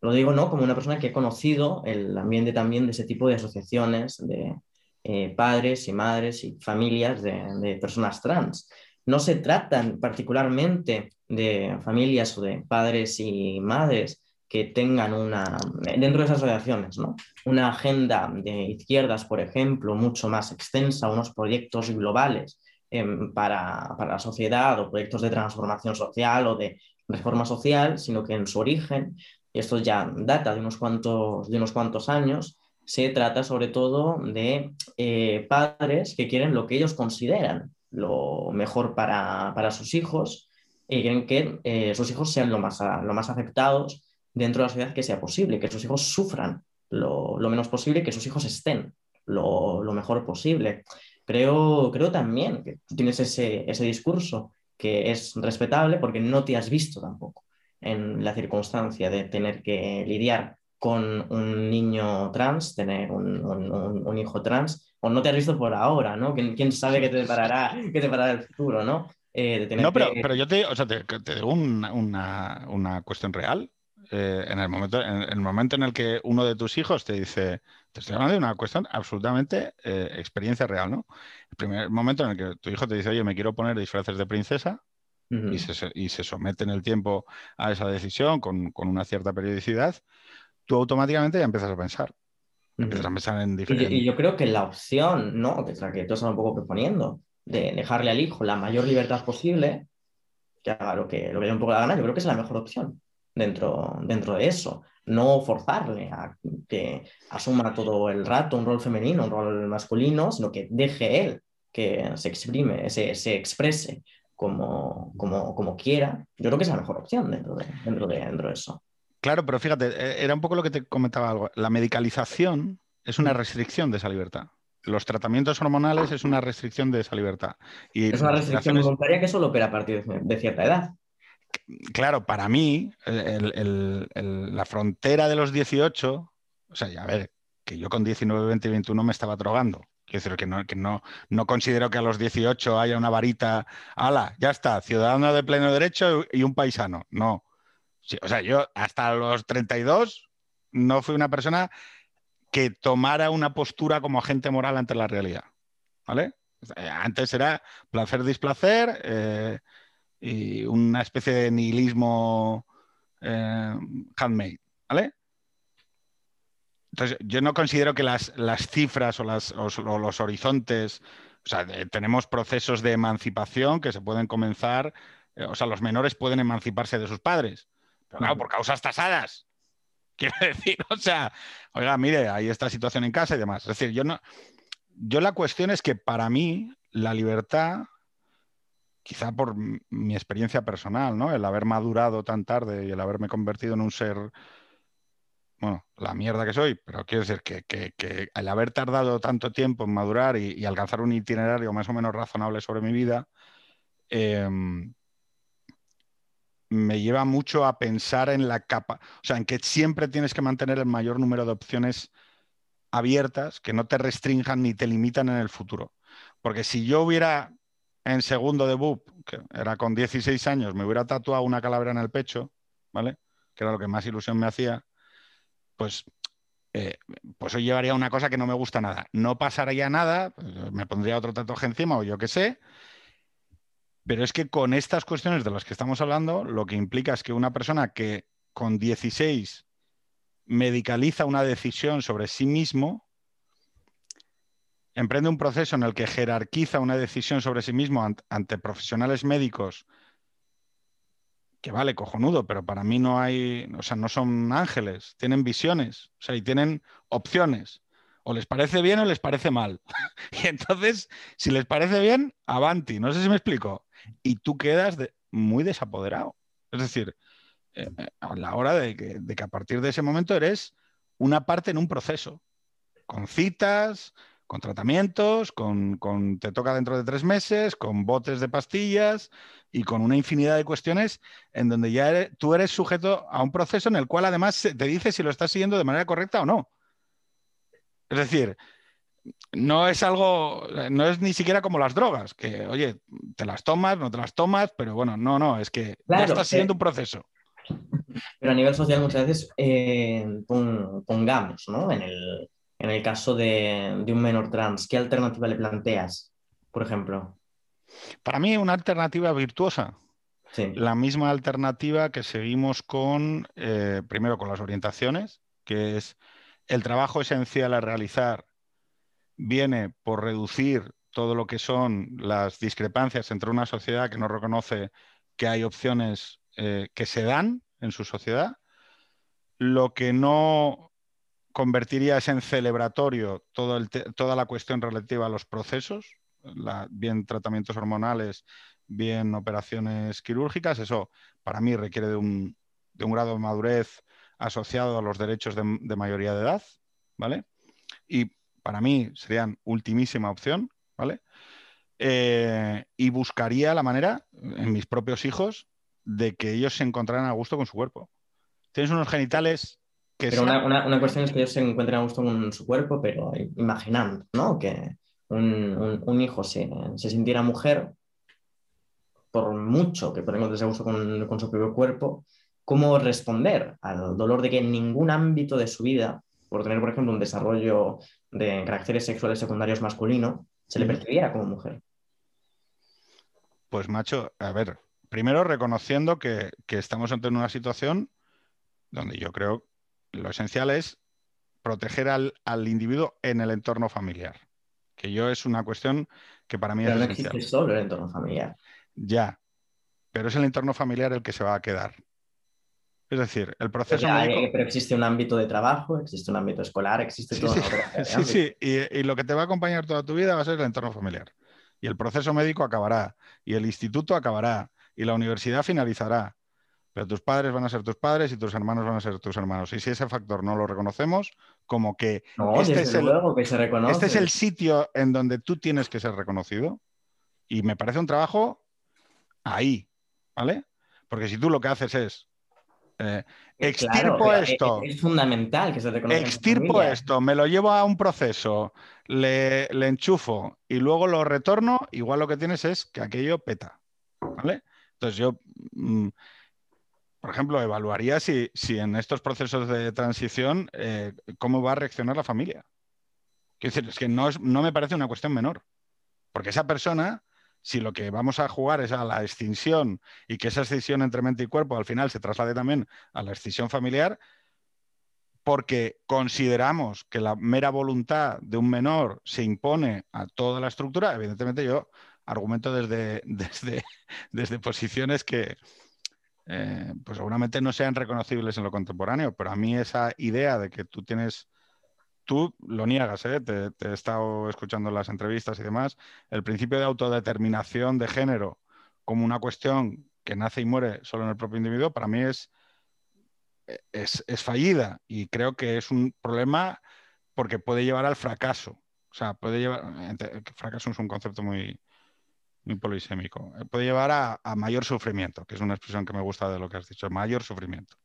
lo digo ¿no? como una persona que he conocido el ambiente también de ese tipo de asociaciones, de, eh, padres y madres y familias de, personas trans. No se tratan particularmente de familias o de padres y madres que tengan una, dentro de esas asociaciones, ¿no? una agenda de izquierdas, por ejemplo, mucho más extensa, unos proyectos globales em, para, para, la sociedad o proyectos de transformación social o de reforma social, sino que en su origen, y esto ya data de unos cuantos, de unos cuantos años, se trata sobre todo de eh, padres que quieren lo que ellos consideran lo mejor para, para sus hijos y quieren que eh, sus hijos sean lo más, lo más aceptados dentro de la sociedad que sea posible, que sus hijos sufran lo, lo menos posible, que sus hijos estén lo, lo, mejor posible. Creo, creo también que tú tienes ese, ese discurso que es respetable porque no te has visto tampoco en la circunstancia de tener que lidiar con un niño trans, tener un, un, un, hijo trans, o no te has visto por ahora, ¿no? ¿Quién, quién sabe qué te deparará, qué te deparará el futuro, ¿no? Eh, no, pero, pero yo te, o sea, te, te digo una, una, una, cuestión real. Eh, en, el momento, en el momento en el que uno de tus hijos te dice, te estoy hablando de una cuestión absolutamente eh, experiencia real, ¿no? El primer momento en el que tu hijo te dice, oye, me quiero poner disfraces de princesa, uh -huh. y, se, y, se, somete en el tiempo a esa decisión con, con una cierta periodicidad, tú automáticamente ya empiezas a pensar. Empiezas a pensar en diferentes... y, y, yo creo que la opción, ¿no? Que es la que tú estás un poco proponiendo, de dejarle al hijo la mayor libertad posible, que haga lo que, lo que le dé un poco la gana, yo creo que es la mejor opción dentro, dentro de eso. No forzarle a que asuma todo el rato un rol femenino, un rol masculino, sino que deje él que se exprime, se, se exprese como, como, como quiera. Yo creo que es la mejor opción dentro de, dentro de, dentro de eso. Claro, pero fíjate, e, era un poco lo que te comentaba algo. La medicalización es una restricción de esa libertad. Los tratamientos hormonales es una restricción de esa libertad. Y es una restricción voluntaria que solo opera a partir de cierta edad. Claro, para mí, el, el, el, la frontera de los 18, o sea, ya a ver, que yo con 19, 20 y 21 me estaba drogando. Quiero decir que, no, que no, no considero que a los 18 haya una varita, ala, ya está, ciudadano de pleno derecho y un paisano. No, o sea, yo hasta los 32 no fui una persona que tomara una postura como agente moral ante la realidad. ¿Vale? Antes era placer, displacer eh, y una especie de nihilismo eh, handmade. ¿Vale? Entonces, yo no considero que las, las cifras o, las, o, o, los horizontes, o sea, tenemos procesos de emancipación que se pueden comenzar, eh, o sea, los menores pueden emanciparse de sus padres pero claro, por causas tasadas. (laughs) Quiero decir, o sea, oiga, mire, hay esta situación en casa y demás. Es decir, yo no. Yo la cuestión es que para mí la libertad, quizá por mi experiencia personal, ¿no? El haber madurado tan tarde y el haberme convertido en un ser, bueno, la mierda que soy, pero quiero decir que, que, el haber tardado tanto tiempo en madurar y, alcanzar un itinerario más o menos razonable sobre mi vida, eh, me lleva mucho a pensar en la capa, o sea, en que siempre tienes que mantener el mayor número de opciones abiertas que no te restrinjan ni te limitan en el futuro. Porque si yo hubiera en segundo de BUP, que era con 16 años, me hubiera tatuado una calavera en el pecho, ¿vale? Que era lo que más ilusión me hacía, pues, eh, pues hoy llevaría una cosa que no me gusta nada. No pasaría nada, pues me pondría otro tatuaje encima o yo qué sé, pero es que con estas cuestiones de las que estamos hablando, lo que implica es que una persona que con 16 medicaliza una decisión sobre sí mismo, emprende un proceso en el que jerarquiza una decisión sobre sí mismo ante, ante profesionales médicos, que vale, cojonudo, pero para mí no hay, o sea, no son ángeles, tienen visiones, o sea, y tienen opciones. O les parece bien o les parece mal. (laughs) y entonces, si les parece bien, avanti. No sé si me explico y tú quedas muy desapoderado. Es decir, eh, a la hora de que, a partir de ese momento eres una parte en un proceso, con citas, con tratamientos, con, con, te toca dentro de tres meses, con botes de pastillas y con una infinidad de cuestiones en donde ya eres, tú eres sujeto a un proceso en el cual además te dice si lo estás siguiendo de manera correcta o no. Es decir, no es algo, no es ni siquiera como las drogas, que oye, te las tomas, no te las tomas, pero bueno, no, no, es que claro, ya estás siguiendo eh, un proceso. Pero a nivel social muchas veces eh, pongamos, ¿no? En el, en el caso de, de, un menor trans, ¿qué alternativa le planteas, por ejemplo? Para mí una alternativa virtuosa. Sí. La misma alternativa que seguimos con, eh, primero con las orientaciones, que es el trabajo esencial a realizar viene por reducir todo lo que son las discrepancias entre una sociedad que no reconoce que hay opciones eh, que se dan en su sociedad, lo que no convertiría es en celebratorio toda la cuestión relativa a los procesos, bien tratamientos hormonales, bien operaciones quirúrgicas, eso para mí requiere de un, grado de madurez asociado a los derechos de, mayoría de edad, ¿vale? Y para mí serían ultimísima opción, ¿vale? Eh, y buscaría la manera, en mis propios hijos, de que ellos se encontraran a gusto con su cuerpo. Tienes unos genitales. Pero una, cuestión es que ellos se encuentren a gusto con su cuerpo, pero imaginando, ¿no? Que un, hijo se, sintiera mujer, por mucho que pueda encontrarse a gusto con, con su propio cuerpo, ¿cómo responder al dolor de que en ningún ámbito de su vida, por tener, por ejemplo, un desarrollo de caracteres sexuales secundarios masculino, se le percibiera como mujer? Pues macho, a ver, primero reconociendo que, estamos ante una situación donde yo creo lo esencial es proteger al, individuo en el entorno familiar. Que yo es una cuestión que para mí pero es no existe solo el entorno familiar. Ya, pero es el entorno familiar el que se va a quedar. Es decir, el proceso médico... Pero existe un ámbito de trabajo, existe un ámbito escolar, existe todo. Sí, (laughs) sí, y, lo que te va a acompañar toda tu vida va a ser el entorno familiar. Y el proceso médico acabará, y el instituto acabará, y la universidad finalizará. Pero tus padres van a ser tus padres y tus hermanos van a ser tus hermanos. Y si ese factor no lo reconocemos, como que, este, es el, que se este es el sitio en donde tú tienes que ser reconocido, y me parece un trabajo ahí, ¿vale? Porque si tú lo que haces es eh, extirpo esto. Es, fundamental que se reconozca. Extirpo esto, me lo llevo a un proceso, le, enchufo y luego lo retorno, igual lo que tienes es que aquello peta. ¿Vale? Entonces yo, mm, por ejemplo, evaluaría si, en estos procesos de transición, eh, cómo va a reaccionar la familia. Quiero decir, es que no, no me parece una cuestión menor. Porque esa persona si lo que vamos a jugar es a la extinción y que esa extinción entre mente y cuerpo al final se traslade también a la extinción familiar, porque consideramos que la mera voluntad de un menor se impone a toda la estructura, evidentemente yo argumento desde, (laughs) desde, desde posiciones que eh, pues seguramente no sean reconocibles en lo contemporáneo, pero a mí esa idea de que tú tienes tú lo niegas, ¿eh? te, he estado escuchando las entrevistas y demás, el principio de autodeterminación de género como una cuestión que nace y muere solo en el propio individuo, para mí es, es, fallida y creo que es un problema porque puede llevar al fracaso. O sea, puede llevar, fracaso es un concepto muy, muy polisémico, eh, puede llevar a, mayor sufrimiento, que es una expresión que me gusta de lo que has dicho, mayor sufrimiento.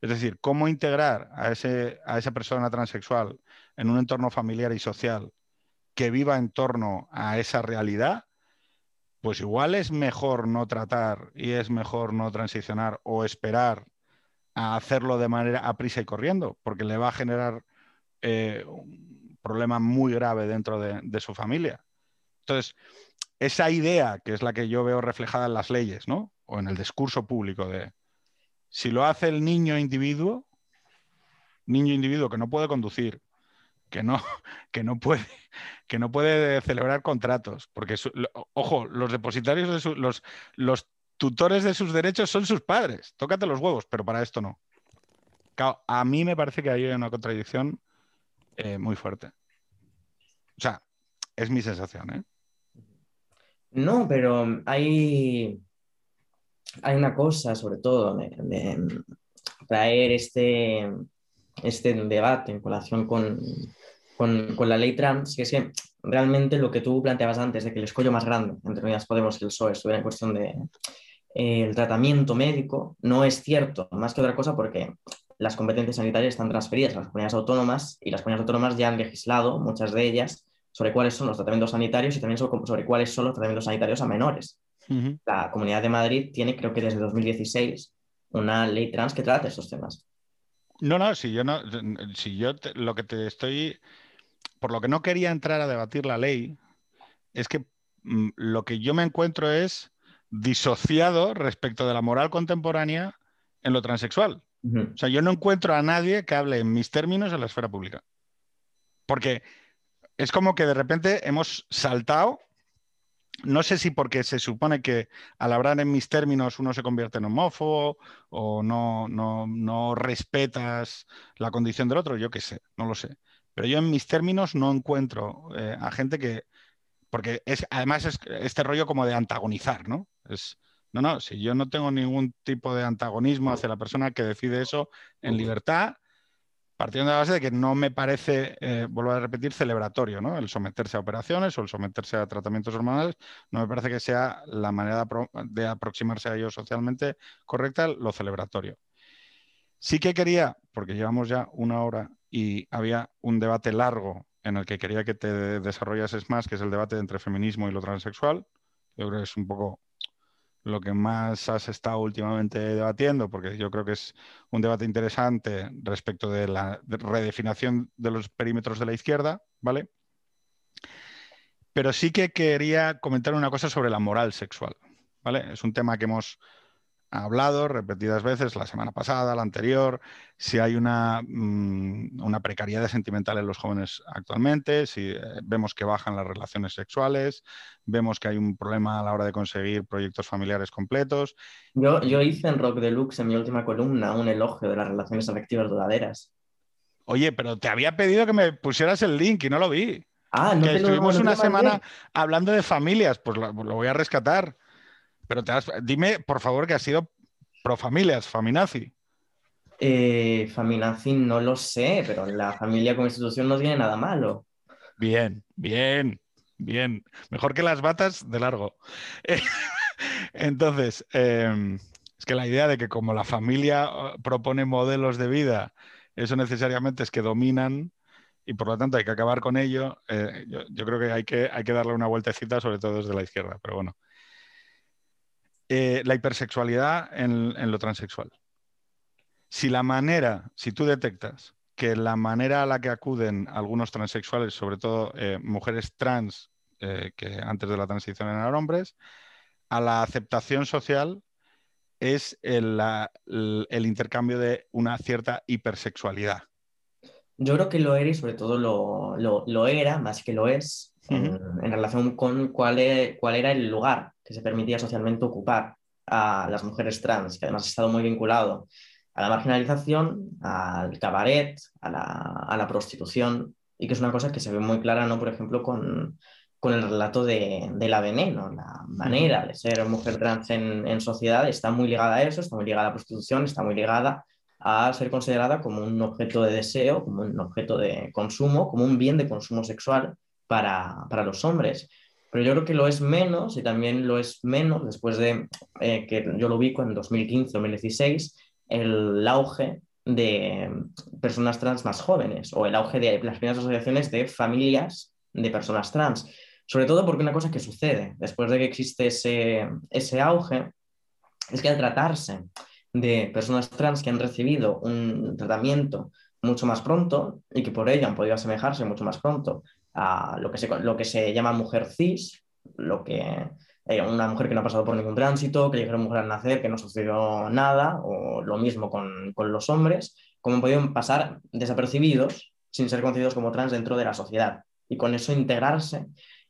Es decir, cómo integrar a, ese, a esa persona transexual en un entorno familiar y social que viva en torno a esa realidad, pues igual es mejor no tratar y es mejor no transicionar o esperar a hacerlo de manera a prisa y corriendo, porque le va a generar eh, un problema muy grave dentro de, de, su familia. Entonces, esa idea, que es la que yo veo reflejada en las leyes, ¿no? O en el discurso público de si lo hace el niño individuo, niño individuo que no puede conducir, que no, (laughs) que no, puede, que no puede celebrar contratos, porque, ojo, los depositarios de los, los tutores de sus derechos son sus padres. Tócate los huevos, pero para esto no. a mí me parece que hay una contradicción eh, muy fuerte. O sea, es mi sensación, ¿eh? No, pero hay, hay una cosa, sobre todo, de, traer este, este debate en colación con, con, la ley trans, que es que realmente lo que tú planteabas antes, de que el escollo más grande entre Unidas Podemos y el PSOE estuviera en cuestión de eh, el tratamiento médico, no es cierto, más que otra cosa porque las competencias sanitarias están transferidas a las comunidades autónomas y las comunidades autónomas ya han legislado, muchas de ellas, sobre cuáles son los tratamientos sanitarios y también sobre cuáles son los tratamientos sanitarios a menores. La Comunidad de Madrid tiene, creo que desde 2016, una ley trans que trata esos temas. No, no, si yo no, si yo lo que te estoy, por lo que no quería entrar a debatir la ley, es que mm, lo que yo me encuentro es disociado respecto de la moral contemporánea en lo transexual. O sea, yo no encuentro a nadie que hable en mis términos en la esfera pública. Porque es como que de repente hemos saltado no sé si porque se supone que al hablar en mis términos uno se convierte en homófobo o no, no, respetas la condición del otro, yo qué sé, no lo sé. Pero yo en mis términos no encuentro eh, a gente que... Porque es, además es este rollo como de antagonizar, ¿no? Es, no, no, si yo no tengo ningún tipo de antagonismo hacia la persona que decide eso en libertad, partiendo de la base de que no me parece, eh, vuelvo a repetir, celebratorio, ¿no? El someterse a operaciones o el someterse a tratamientos hormonales, no me parece que sea la manera de, aproximarse a ellos socialmente correcta, lo celebratorio. Sí que quería, porque llevamos ya una hora y había un debate largo en el que quería que te desarrollases más, que es el debate entre feminismo y lo transexual. Yo creo que es un poco lo que más has estado últimamente debatiendo, porque yo creo que es un debate interesante respecto de la redefinición de los perímetros de la izquierda, ¿vale? Pero sí que quería comentar una cosa sobre la moral sexual, ¿vale? Es un tema que hemos hablado repetidas veces, la semana pasada, la anterior, si hay una, mm, una precariedad sentimental en los jóvenes actualmente, si eh, vemos que bajan las relaciones sexuales, vemos que hay un problema a la hora de conseguir proyectos familiares completos. Yo, yo hice en Rock Deluxe, en mi última columna, un elogio de las relaciones afectivas duraderas. Oye, pero te había pedido que me pusieras el link y no lo vi. Ah, no que estuvimos una semana hablando de familias, pues lo voy a rescatar. Pero te dime, por favor, que ha sido pro familias, Faminazi. Eh, Faminazi no lo sé, pero la familia como institución no tiene nada malo. Bien, bien, bien. Mejor que las batas de largo. (laughs) Entonces, em, es que la idea de que como la familia uh, propone modelos de vida, eso necesariamente es que dominan y por lo tanto hay que acabar con ello, eh, yo, creo que hay, que hay que darle una vueltecita, sobre todo desde la izquierda, pero bueno. Eh, la hipersexualidad en, lo transexual. Si la manera, si tú detectas que la manera a la que acuden algunos transexuales, sobre todo eh, mujeres trans eh, que antes de la transición eran hombres, a la aceptación social es el, intercambio de una cierta hipersexualidad. Yo creo que lo era y sobre todo lo, era, más que lo es, en, relación con cuál, e, cuál era el lugar que se permitía socialmente ocupar a las mujeres trans, que además ha estado muy vinculado a la marginalización, al cabaret, a la, prostitución, y que es una cosa que se ve muy clara, ¿no? por ejemplo, con, el relato de, la veneno, la manera de ser mujer trans en, en, sociedad está muy ligada a eso, está muy ligada a la prostitución, está muy ligada a ser considerada como un objeto de deseo, como un objeto de consumo, como un bien de consumo sexual para, para los hombres. Pero yo creo que lo es menos y también lo es menos después de eh, que yo lo vi en 2015-2016, el auge de personas trans más jóvenes o el auge de las primeras asociaciones de familias de personas trans. Sobre todo porque una cosa que sucede después de que existe ese, ese auge es que al tratarse de personas trans que han recibido un tratamiento mucho más pronto y que por ello han podido asemejarse mucho más pronto lo que se, lo que se llama mujer cis, lo que, eh, una mujer que no ha pasado por ningún tránsito, que dijeron mujer al nacer, que no sucedió nada, o lo mismo con, con los hombres, han podido pasar desapercibidos sin ser conocidos como trans dentro de la sociedad y con eso integrarse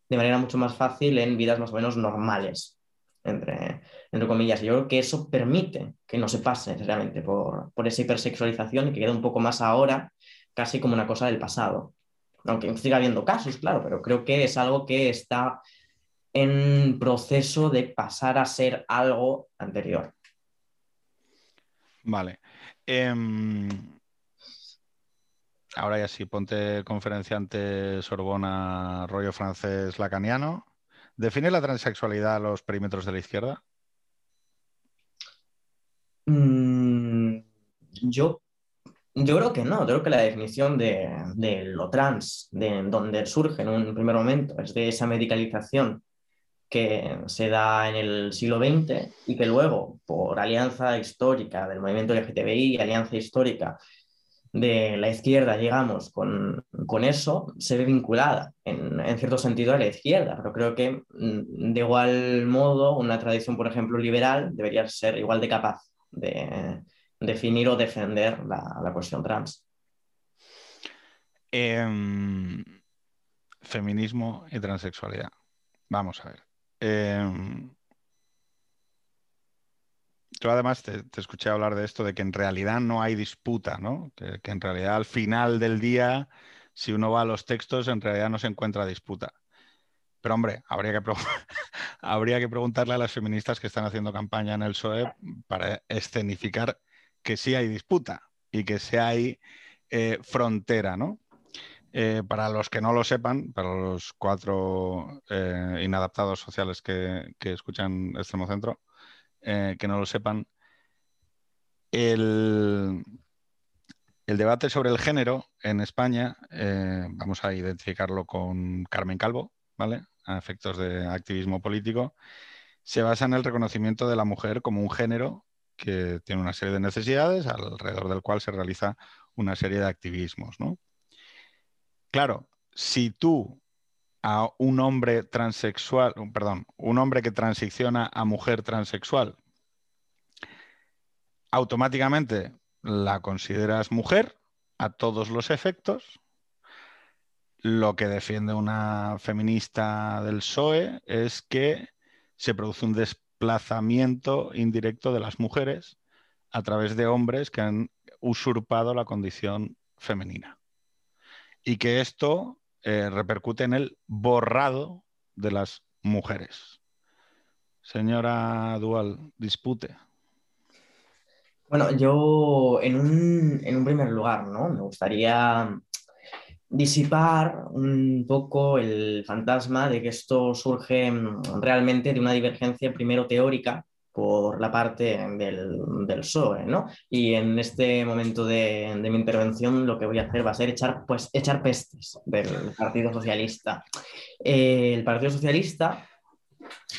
de manera mucho más fácil en vidas más o menos normales, entre, entre comillas. Yo creo que eso permite que no se pase necesariamente por, por esa hipersexualización y que quede un poco más ahora casi como una cosa del pasado aunque siga habiendo casos, claro, pero creo que es algo que está en proceso de pasar a ser algo anterior. Vale. Em, ahora ya sí, ponte conferenciante Sorbona, rollo francés lacaniano. ¿Define la transexualidad a los perímetros de la izquierda? Mm, yo yo creo que no, yo creo que la definición de, lo trans, de donde surge en un primer momento, es de esa medicalización que se da en el siglo XX y que luego, por alianza histórica del movimiento LGTBI, alianza histórica de la izquierda, llegamos con, eso, se ve vinculada en, en, cierto sentido a la izquierda, pero creo que mm, de igual modo una tradición, por ejemplo, liberal debería ser igual de capaz de definir o defender la, cuestión trans. Em, feminismo y transexualidad. Vamos a ver. Em, yo además te, escuché hablar de esto, de que en realidad no hay disputa, ¿no? Que, en realidad al final del día, si uno va a los textos, en realidad no se encuentra disputa. Pero hombre, habría que, (laughs) habría que preguntarle a las feministas que están haciendo campaña en el PSOE para escenificar que sí hay disputa y que sí hay eh, frontera, ¿no? Eh, para los que no lo sepan, para los cuatro eh, inadaptados sociales que, que escuchan Extremo Centro, que no lo sepan, el, debate sobre el género en España, vamos a identificarlo con Carmen Calvo, ¿vale? A efectos de activismo político, se basa en el reconocimiento de la mujer como un género que tiene una serie de necesidades alrededor del cual se realiza una serie de activismos, Claro, si tú a un hombre transexual, perdón, un hombre que transiciona a mujer transexual, automáticamente la consideras mujer a todos los efectos. Lo que defiende una feminista del PSOE es que se produce un desplazamiento indirecto de las mujeres a través de hombres que han usurpado la condición femenina. Y que esto eh, repercute en el borrado de las mujeres. Señora Dual, dispute. Bueno, yo en un, en un primer lugar, ¿no? Me gustaría disipar un poco el fantasma de que esto surge mm, realmente de una divergencia primero teórica por la parte del, del PSOE, ¿no? Y en este momento de, mi intervención lo que voy a hacer va a ser echar, pues, echar pestes del Partido Socialista. Eh, el Partido Socialista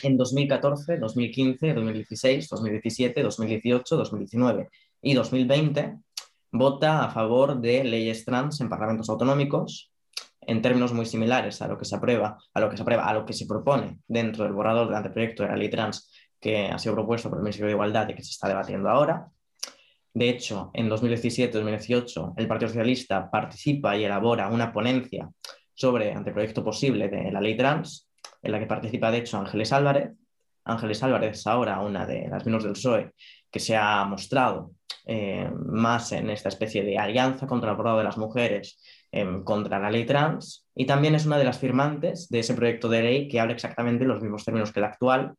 en 2014, 2015, 2016, 2017, 2018, 2019 y 2020 vota a favor de leyes trans en parlamentos autonómicos en términos muy similares a lo que se aprueba, a lo que se aprueba, a lo que se propone dentro del borrador del anteproyecto de la ley trans que ha sido propuesto por el Ministerio de Igualdad y que se está debatiendo ahora. De hecho, en 2017-2018 el Partido Socialista participa y elabora una ponencia sobre anteproyecto posible de la ley trans, en la que participa de hecho Ángeles Álvarez. Ángeles Álvarez es ahora una de las miembros del PSOE que se ha mostrado eh, más en esta especie de alianza contra el borrado de las mujeres, em, contra la ley trans, y también es una de las firmantes de ese proyecto de ley que habla exactamente los mismos términos que el actual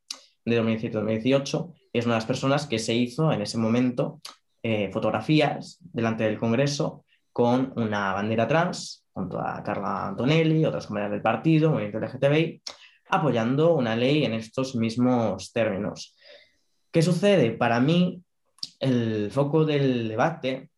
de 2017-2018, es una de las personas que se hizo en ese momento eh, fotografías delante del Congreso con una bandera trans, junto a Carla Antonelli, otras compañeras del partido, movimiento LGTBI, apoyando una ley en estos mismos términos. ¿Qué sucede? Para mí, el foco del debate,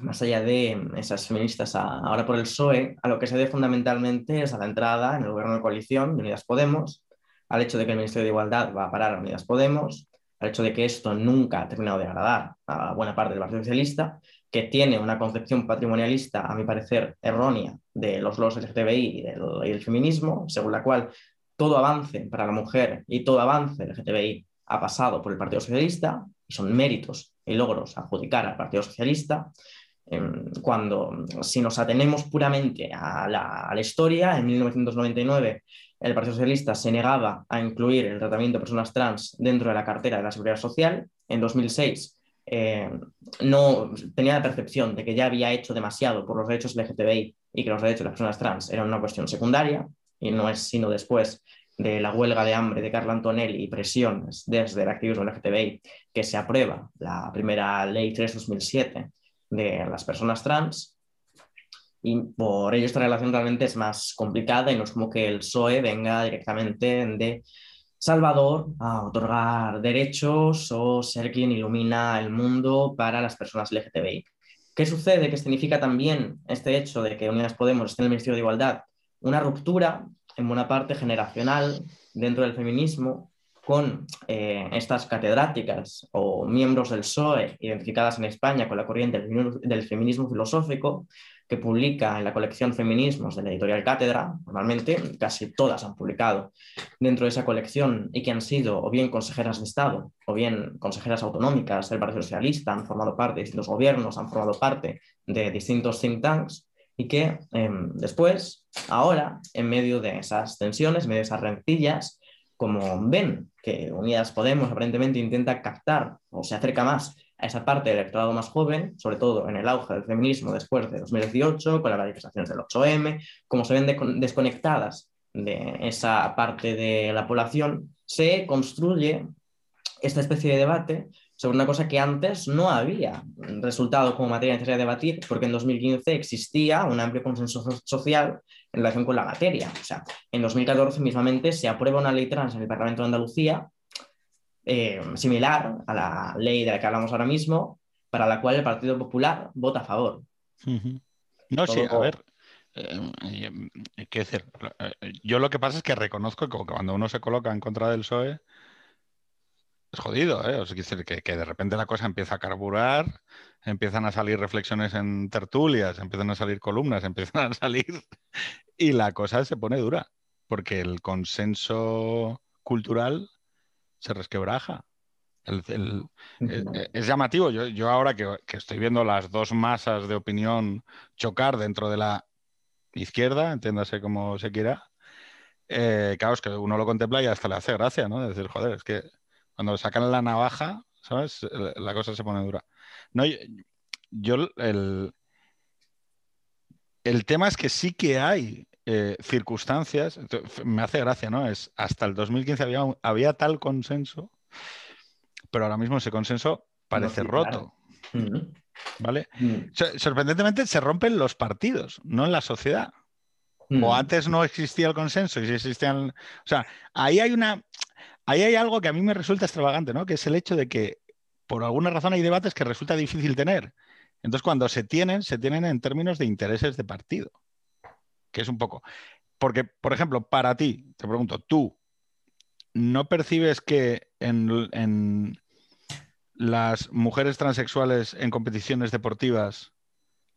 más allá de esas feministas ahora por el PSOE, a lo que se debe fundamentalmente es a la entrada en el gobierno de coalición de Unidas Podemos, al hecho de que el Ministerio de Igualdad va a parar a Unidas Podemos, al hecho de que esto nunca ha terminado de agradar a buena parte del Partido Socialista, que tiene una concepción patrimonialista, a mi parecer, errónea de los logros LGTBI y del, y del feminismo, según la cual todo avance para la mujer y todo avance LGTBI ha pasado por el Partido Socialista son méritos y logros adjudicar al Partido Socialista. Em, cuando, si nos atenemos puramente a la, a la historia, en 1999 el Partido Socialista se negaba a incluir el tratamiento de personas trans dentro de la cartera de la Seguridad Social. En 2006 eh, no tenía la percepción de que ya había hecho demasiado por los derechos LGTBI y que los derechos de las personas trans eran una cuestión secundaria y no es sino después de la huelga de hambre de Carla Antonelli y presiones desde el activismo LGTBI que se aprueba la primera ley 3-2007 de las personas trans y por ello esta relación realmente es más complicada y no es como que el PSOE venga directamente de Salvador a otorgar derechos o ser quien ilumina el mundo para las personas LGTBI. ¿Qué sucede? ¿Qué significa también este hecho de que Unidas Podemos esté en el Ministerio de Igualdad? Una ruptura en buena parte generacional dentro del feminismo con eh, estas catedráticas o miembros del PSOE identificadas en España con la corriente del feminismo filosófico que publica en la colección Feminismos de la editorial Cátedra, normalmente casi todas han publicado dentro de esa colección y que han sido o bien consejeras de Estado o bien consejeras autonómicas del Partido Socialista, han formado parte de distintos gobiernos, han formado parte de distintos think tanks y que em, después, ahora, en medio de esas tensiones, en medio de esas rencillas, como ven que Unidas Podemos aparentemente intenta captar o se acerca más a esa parte del electorado más joven, sobre todo en el auge del feminismo después de 2018, con las manifestaciones del 8M, como se ven desconectadas de esa parte de la población, se construye esta especie de debate sobre una cosa que antes no había resultado como materia necesaria de debatir, porque en 2015 existía un amplio consenso social en relación con la materia. O sea, en 2014 mismamente se aprueba una ley trans en el Parlamento de Andalucía eh, similar a la ley de la que hablamos ahora mismo, para la cual el Partido Popular vota a favor. No, sí, a ver. Eh, eh, decir, yo lo que pasa es que reconozco que cuando uno se coloca en contra del PSOE, es jodido, ¿eh? O sea, decir que, que, de repente la cosa empieza a carburar, empiezan a salir reflexiones en tertulias, empiezan a salir columnas, (laughs) empiezan a salir y la cosa se pone dura, porque el consenso cultural se resquebraja. Eh, es llamativo. Yo, ahora que, estoy viendo las dos masas de opinión chocar dentro de la izquierda, entiéndase como se quiera, eh, claro, es que uno lo contempla y hasta le hace gracia, ¿no? decir, joder, es que cuando sacan la navaja, ¿sabes? La cosa se pone dura. No, yo, el, el tema es que sí que hay eh, circunstancias, me hace gracia, ¿no? Es hasta el 2015 había, había tal consenso, pero ahora mismo ese consenso parece roto. ¿Vale? Sorprendentemente se rompen los partidos, no en la sociedad. O antes no existía el consenso y si existían. O sea, ahí hay una. Ahí hay algo que a mí me resulta extravagante, ¿no? Que es el hecho de que por alguna razón hay debates que resulta difícil tener. Entonces, cuando se tienen, se tienen en términos de intereses de partido. Que es un poco. Porque, por ejemplo, para ti, te pregunto, tú, ¿no percibes que en, las mujeres transexuales en competiciones deportivas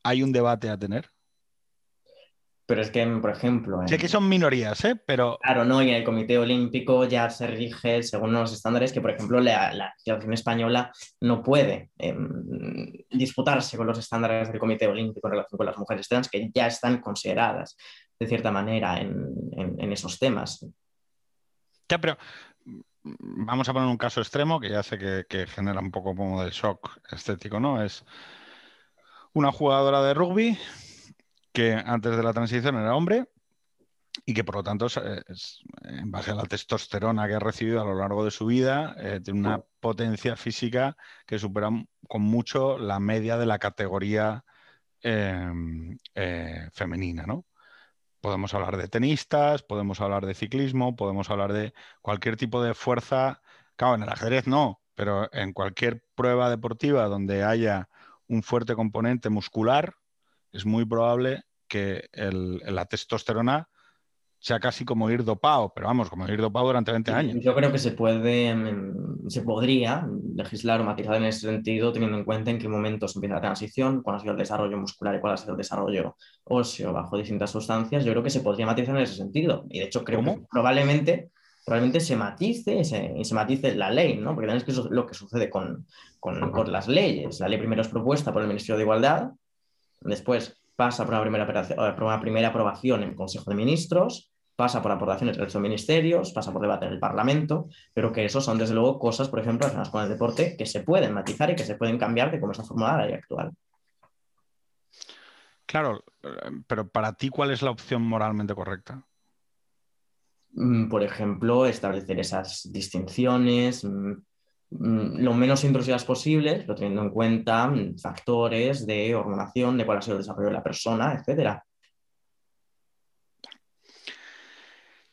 hay un debate a tener? Pero es que, por ejemplo. Sé que son minorías, ¿eh? Pero. Claro, no, y en el Comité Olímpico ya se rige según los estándares que, por ejemplo, la, la Española no puede em, disputarse con los estándares del Comité Olímpico en relación con las mujeres trans, que ya están consideradas de cierta manera en, esos temas. Ya, pero mm, vamos a poner un caso extremo que ya sé que, que genera un poco como de shock estético, ¿no? Es una jugadora de rugby que antes de la transición era hombre y que por lo tanto, en base a la testosterona que ha recibido a lo largo de su vida, eh, tiene una potencia física que supera con mucho la media de la categoría em, eh, femenina, ¿no? Podemos hablar de tenistas, podemos hablar de ciclismo, podemos hablar de cualquier tipo de fuerza. Claro, en el ajedrez no, pero en cualquier prueba deportiva donde haya un fuerte componente muscular, es muy probable que la testosterona sea casi como ir dopado, pero vamos, como ir dopado durante 20 años. Yo creo que se puede, em, se podría legislar o matizar en ese sentido, teniendo en cuenta en qué momentos empieza la transición, cuál ha sido el desarrollo muscular y cuál ha sido el desarrollo óseo bajo distintas sustancias. Yo creo que se podría matizar en ese sentido. Y de hecho, creo que probablemente, probablemente se matice y se, matice la ley, ¿no? Porque también es que eso lo que sucede con, con, con las leyes. La ley primero es propuesta por el Ministerio de Igualdad, después pasa por una primera, eh, por una primera aprobación en el Consejo de Ministros, pasa por aportaciones de los ministerios, pasa por debate en el Parlamento, pero que eso son desde luego cosas, por ejemplo, relacionadas con el deporte, que se pueden matizar y que se pueden cambiar de cómo está formulada la ley actual. Claro, pero para ti, ¿cuál es la opción moralmente correcta? Mm, por ejemplo, establecer esas distinciones, Mm, lo menos intrusivas posibles, pero teniendo en cuenta mm, factores de hormonación, de cuál ha sido el desarrollo de la persona, etcétera.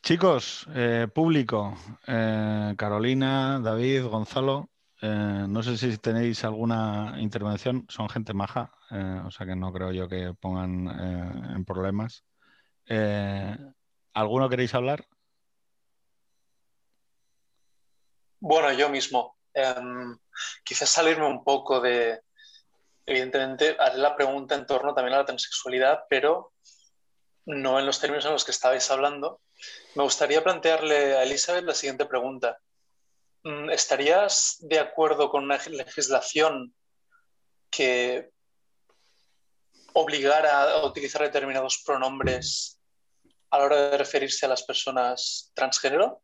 Chicos, eh, público, eh, Carolina, David, Gonzalo, eh, no sé si tenéis alguna intervención, son gente maja, o sea que no creo yo que pongan en problemas. ¿Alguno queréis hablar? Bueno, yo mismo. Em, quizás salirme un poco de, evidentemente, haré la pregunta en torno también a la transexualidad, pero no en los términos en los que estabais hablando. Me gustaría plantearle a Elizabeth la siguiente pregunta. Mm, ¿Estarías de acuerdo con una legislación que obligar a utilizar determinados pronombres a la hora de referirse a las personas transgénero?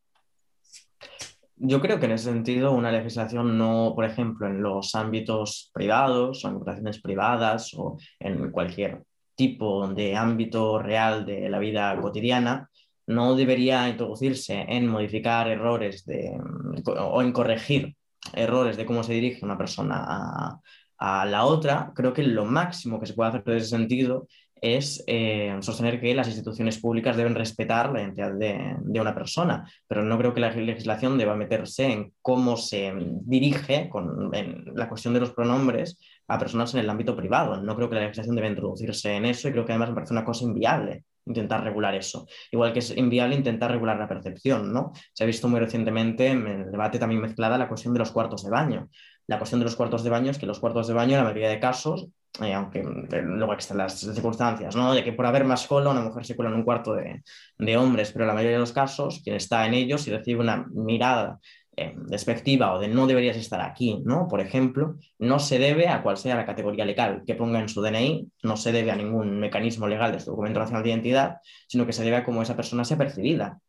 Yo creo que en ese sentido una legislación no, por ejemplo, en los ámbitos privados o en operaciones privadas o en cualquier tipo de ámbito real de la vida cotidiana, no debería introducirse en modificar errores de, o en corregir errores de cómo se dirige una persona a, a la otra. Creo que lo máximo que se puede hacer en ese sentido es eh, sostener que las instituciones públicas deben respetar la identidad de, una persona, pero no creo que la legislación deba meterse en cómo se dirige con, la cuestión de los pronombres a personas en el ámbito privado. No creo que la legislación deba introducirse en eso y creo que además me parece una cosa inviable intentar regular eso. Igual que es inviable intentar regular la percepción, ¿no? Se ha visto muy recientemente en el debate también mezclada la cuestión de los cuartos de baño. La cuestión de los cuartos de baño es que los cuartos de baño, en la mayoría de casos, eh, aunque eh, luego están las circunstancias, ¿no? De que por haber más cola, una mujer se cuela en un cuarto de, de hombres, pero en la mayoría de los casos, quien está en ellos y recibe una mirada eh, despectiva o de no deberías estar aquí, ¿no? Por ejemplo, no se debe a cual sea la categoría legal que ponga en su DNI, no se debe a ningún mecanismo legal de su documento nacional de identidad, sino que se debe a cómo esa persona sea percibida.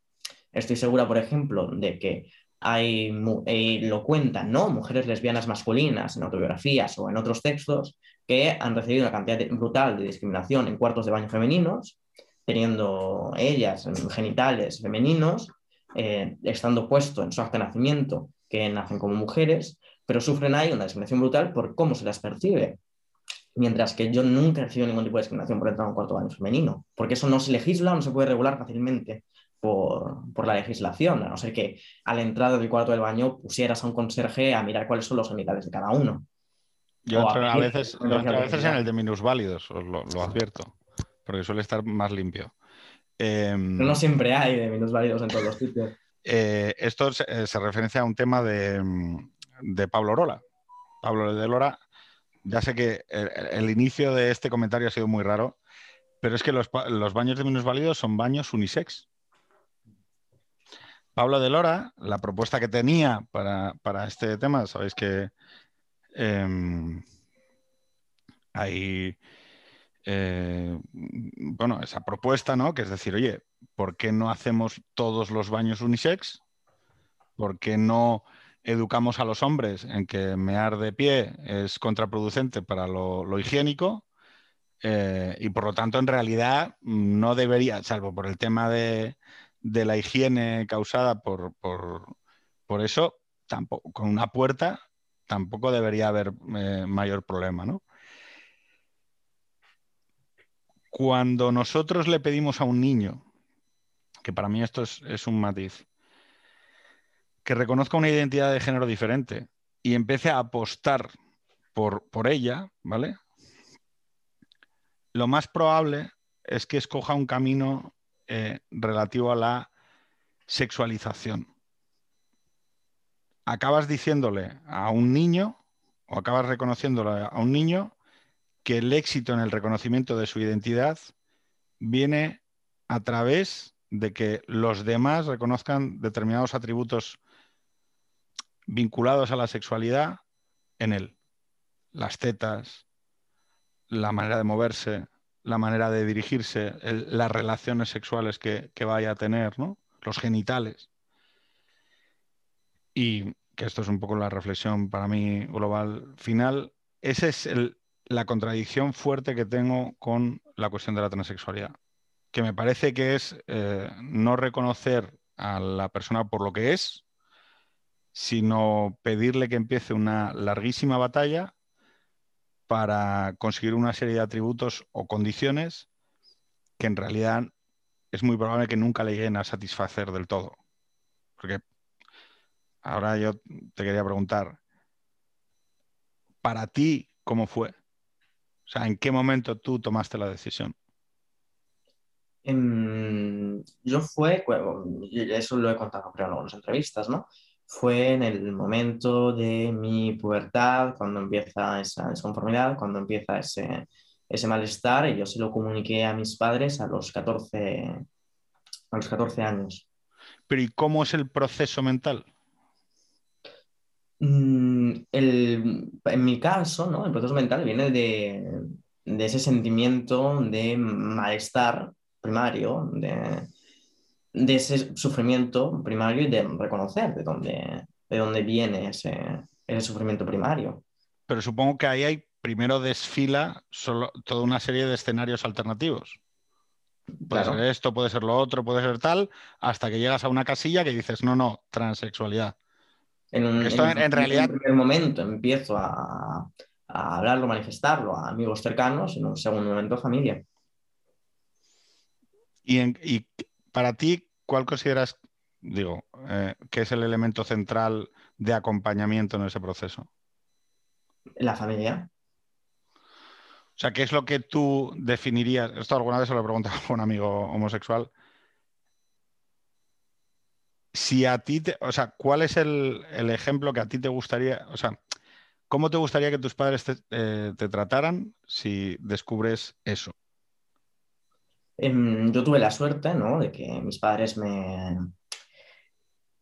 Estoy segura, por ejemplo, de que hay, eh, lo cuentan, ¿no? Mujeres lesbianas masculinas en autobiografías o en otros textos que han recibido una cantidad brutal de discriminación en cuartos de baño femeninos, teniendo ellas genitales femeninos, eh, estando puesto en su acta de nacimiento que nacen como mujeres, pero sufren ahí una discriminación brutal por cómo se las percibe. Mientras que yo nunca he recibido ningún tipo de discriminación por entrar a un cuarto de baño femenino, porque eso no se legisla no se puede regular fácilmente por, la legislación, a no ser que a la entrada del cuarto del baño pusieras a un conserje a mirar cuáles son los genitales de cada uno. Yo a, veces, a veces en el de minusválidos, os lo, advierto, porque suele estar más limpio. Em, no siempre hay de minusválidos en todos los sitios. Eh, esto eh, se, referencia a un tema de, de Pablo Rola. Pablo de Lora, ya sé que el, inicio de este comentario ha sido muy raro, pero es que los, los baños de minusválidos son baños unisex. Pablo de Lora, la propuesta que tenía para, este tema, sabéis que em, hay, eh, bueno, esa propuesta, ¿no? Que es decir, oye, ¿por qué no hacemos todos los baños unisex? ¿Por qué no educamos a los hombres en que mear de pie es contraproducente para lo, higiénico? Eh, y por lo tanto, en realidad, no debería, salvo por el tema de, de la higiene causada por, por, eso, tampoco, con una puerta tampoco debería haber eh, mayor problema, ¿no? Cuando nosotros le pedimos a un niño, que para mí esto es, un matiz, que reconozca una identidad de género diferente y empiece a apostar por, por ella, ¿vale? Lo más probable es que escoja un camino eh, relativo a la sexualización. Acabas diciéndole a un niño o acabas reconociéndole a un niño que el éxito en el reconocimiento de su identidad viene a través de que los demás reconozcan determinados atributos vinculados a la sexualidad en él. Las tetas, la manera de moverse, la manera de dirigirse, las relaciones sexuales que, vaya a tener, los genitales. Y que esto es un poco la reflexión para mí global final. Esa es la contradicción fuerte que tengo con la cuestión de la transexualidad, que me parece que es eh, no reconocer a la persona por lo que es, sino pedirle que empiece una larguísima batalla para conseguir una serie de atributos o condiciones que en realidad es muy probable que nunca le lleguen a satisfacer del todo. Porque ahora yo te quería preguntar, para ti, ¿cómo fue? O sea, ¿en qué momento tú tomaste la decisión? yo fue, eso lo he contado creo en algunas entrevistas, ¿no? Fue en el momento de mi pubertad, cuando empieza esa desconformidad, cuando empieza ese, ese malestar, y yo se lo comuniqué a mis padres a los 14, a los 14 años. Pero ¿y cómo es el proceso mental? Mm, en mi caso, ¿no? el proceso mental viene de, ese sentimiento de malestar primario, de, de, ese sufrimiento primario y de reconocer de dónde, de dónde viene ese, ese sufrimiento primario. Pero supongo que ahí hay primero desfila solo, toda una serie de escenarios alternativos. Puede ser esto, puede ser lo otro, puede ser tal, hasta que llegas a una casilla que dices, no, no, transexualidad. En, un, en, realidad... primer momento empiezo a, a, hablarlo, manifestarlo a amigos cercanos, en un segundo momento familia. Y, y para ti, ¿cuál consideras, digo, eh, que es el elemento central de acompañamiento en ese proceso? La familia. O sea, ¿qué es lo que tú definirías? Esto alguna vez se lo he preguntado a un amigo homosexual. Si a ti, te, o sea, ¿cuál es el, ejemplo que a ti te gustaría, o sea, cómo te gustaría que tus padres te, eh, trataran si descubres eso? Em, yo tuve la suerte, ¿no? De que mis padres me,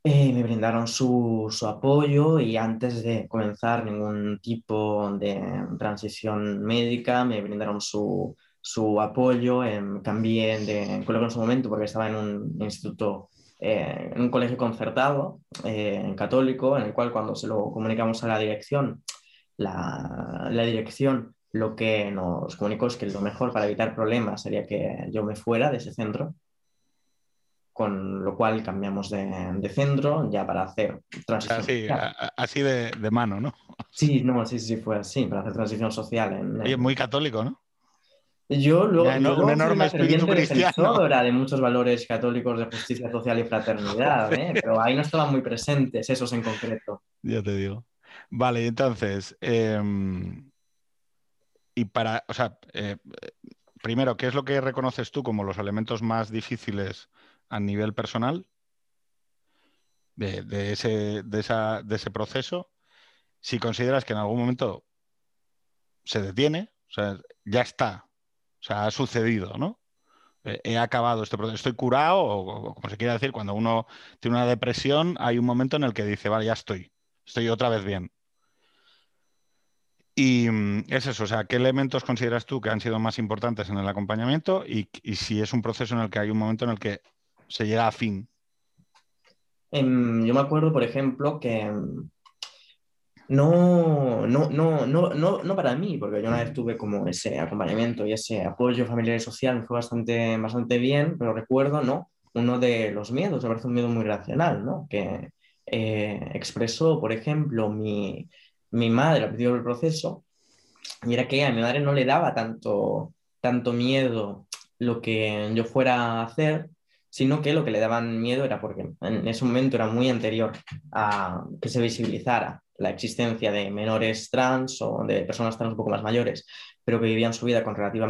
eh, me brindaron su, apoyo y antes de comenzar ningún tipo de transición médica me brindaron su, apoyo. cambié de colegio en su momento porque estaba en un instituto, eh, en un colegio concertado, eh, católico, en el cual cuando se lo comunicamos a la dirección, la, la dirección lo que nos comunicó es que lo mejor para evitar problemas sería que yo me fuera de ese centro con lo cual cambiamos de, centro ya para hacer transición. Así, así de, mano, ¿no? Sí, no, sí, sí, fue así, para hacer transición social. En, muy católico, ¿no? Yo luego, un enorme espíritu cristiano. de muchos valores católicos de justicia social y fraternidad, ¿eh? pero ahí no estaban muy presentes esos en concreto. Ya te digo. Vale, entonces, em, y para, o sea, eh, primero, ¿qué es lo que reconoces tú como los elementos más difíciles a nivel personal de, ese, de, ese proceso, si consideras que en algún momento se detiene, o sea, ya está, o sea, ha sucedido, ¿no? he acabado este proceso, estoy curado, o, como se quiere decir, cuando uno tiene una depresión, hay un momento en el que dice, vale, ya estoy, estoy otra vez bien. Y mm, es eso, o sea, ¿qué elementos consideras tú que han sido más importantes en el acompañamiento y, si es un proceso en el que hay un momento en el que se llega a fin? Em, yo me acuerdo, por ejemplo, que em, no, no, no, no, no, para mí, porque yo una vez tuve como ese acompañamiento y ese apoyo familiar y social, me fue bastante, bastante bien, pero recuerdo, ¿no? Uno de los miedos, me parece un miedo muy racional, ¿no? Que eh, expresó, por ejemplo, mi, mi madre principio del proceso, y era que a mi madre no le daba tanto, tanto miedo lo que yo fuera a hacer, sino que lo que le daban miedo era porque en ese momento era muy anterior a que se visibilizara la existencia de menores trans o de personas trans un poco más mayores, pero que vivían su vida con relativa,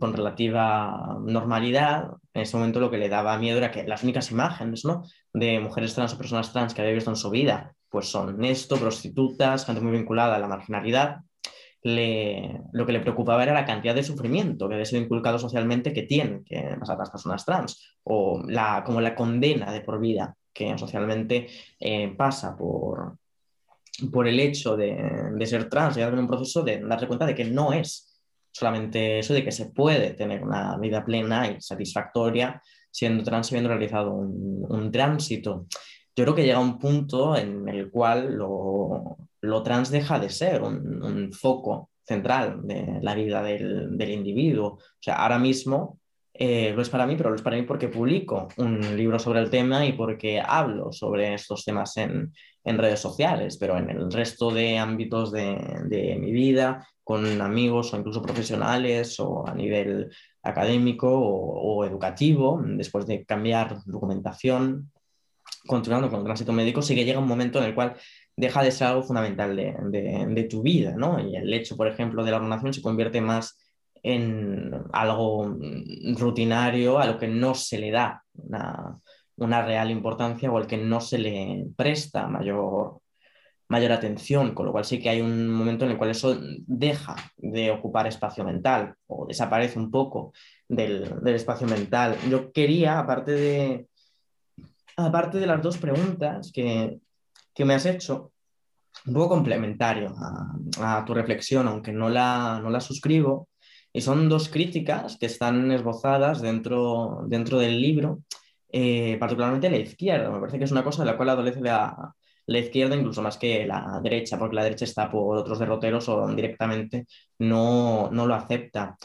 con relativa normalidad. En ese momento lo que le daba miedo era que las únicas imágenes ¿no? de mujeres trans o personas trans que había visto en su vida pues son esto, prostitutas, gente muy vinculada a la marginalidad, lo que le preocupaba era la cantidad de sufrimiento que había sido inculcado socialmente que tienen que las personas trans, o la, como la condena de por vida que socialmente eh, pasa por, por el hecho de, de ser trans y en un proceso de darse cuenta de que no es solamente eso, de que se puede tener una vida plena y satisfactoria siendo trans y habiendo realizado un, un tránsito. Yo creo que llega un punto en el cual lo, lo trans deja de ser un, foco central de la vida del, individuo. O sea, ahora mismo eh, lo es para mí, pero lo es para mí porque publico un libro sobre el tema y porque hablo sobre estos temas en, redes sociales, pero en el resto de ámbitos de, mi vida, con amigos o incluso profesionales o a nivel académico o, educativo, después de cambiar documentación, continuando con el tránsito médico, sí que llega un momento en el cual deja de ser algo fundamental de, tu vida, ¿no? Y el hecho, por ejemplo, de la hormonación se convierte más en algo rutinario a lo que no se le da una, real importancia o al que no se le presta mayor, mayor atención, con lo cual sí que hay un momento en el cual eso deja de ocupar espacio mental o desaparece un poco del, del espacio mental. Yo quería, aparte de, aparte de las dos preguntas que, que me has hecho, un poco complementario a, tu reflexión, aunque no la, no la suscribo, Y son dos críticas que están esbozadas dentro, dentro del libro, eh, particularmente la izquierda. Me parece que es una cosa de la cual adolece la, la izquierda incluso más que la derecha, porque la derecha está por otros derroteros o directamente no, no lo acepta.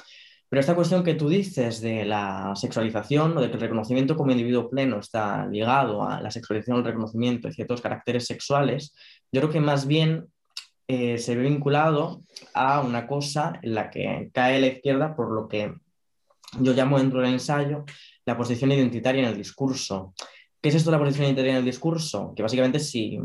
Pero esta cuestión que tú dices de la sexualización o de que el reconocimiento como individuo pleno está ligado a la sexualización, el reconocimiento de ciertos caracteres sexuales, yo creo que más bien eh, se ve vinculado a una cosa en la que cae la izquierda por lo que yo llamo dentro del ensayo la posición identitaria en el discurso. ¿Qué es esto de la posición identitaria en el discurso? Que básicamente si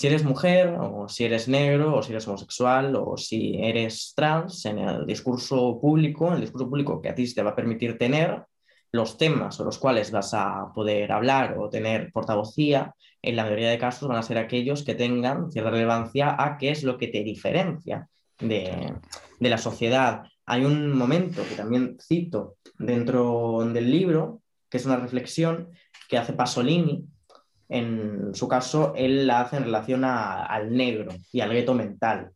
si eres mujer o si eres negro o si eres homosexual o si eres trans, en el discurso público, en el discurso público que a ti te va a permitir tener, los temas sobre los cuales vas a poder hablar o tener portavocía, en la mayoría de casos van a ser aquellos que tengan cierta relevancia a qué es lo que te diferencia de, de la sociedad. Hay un momento que también cito dentro del libro, que es una reflexión que hace Pasolini, en su caso, él la hace en relación al negro y al gueto mental.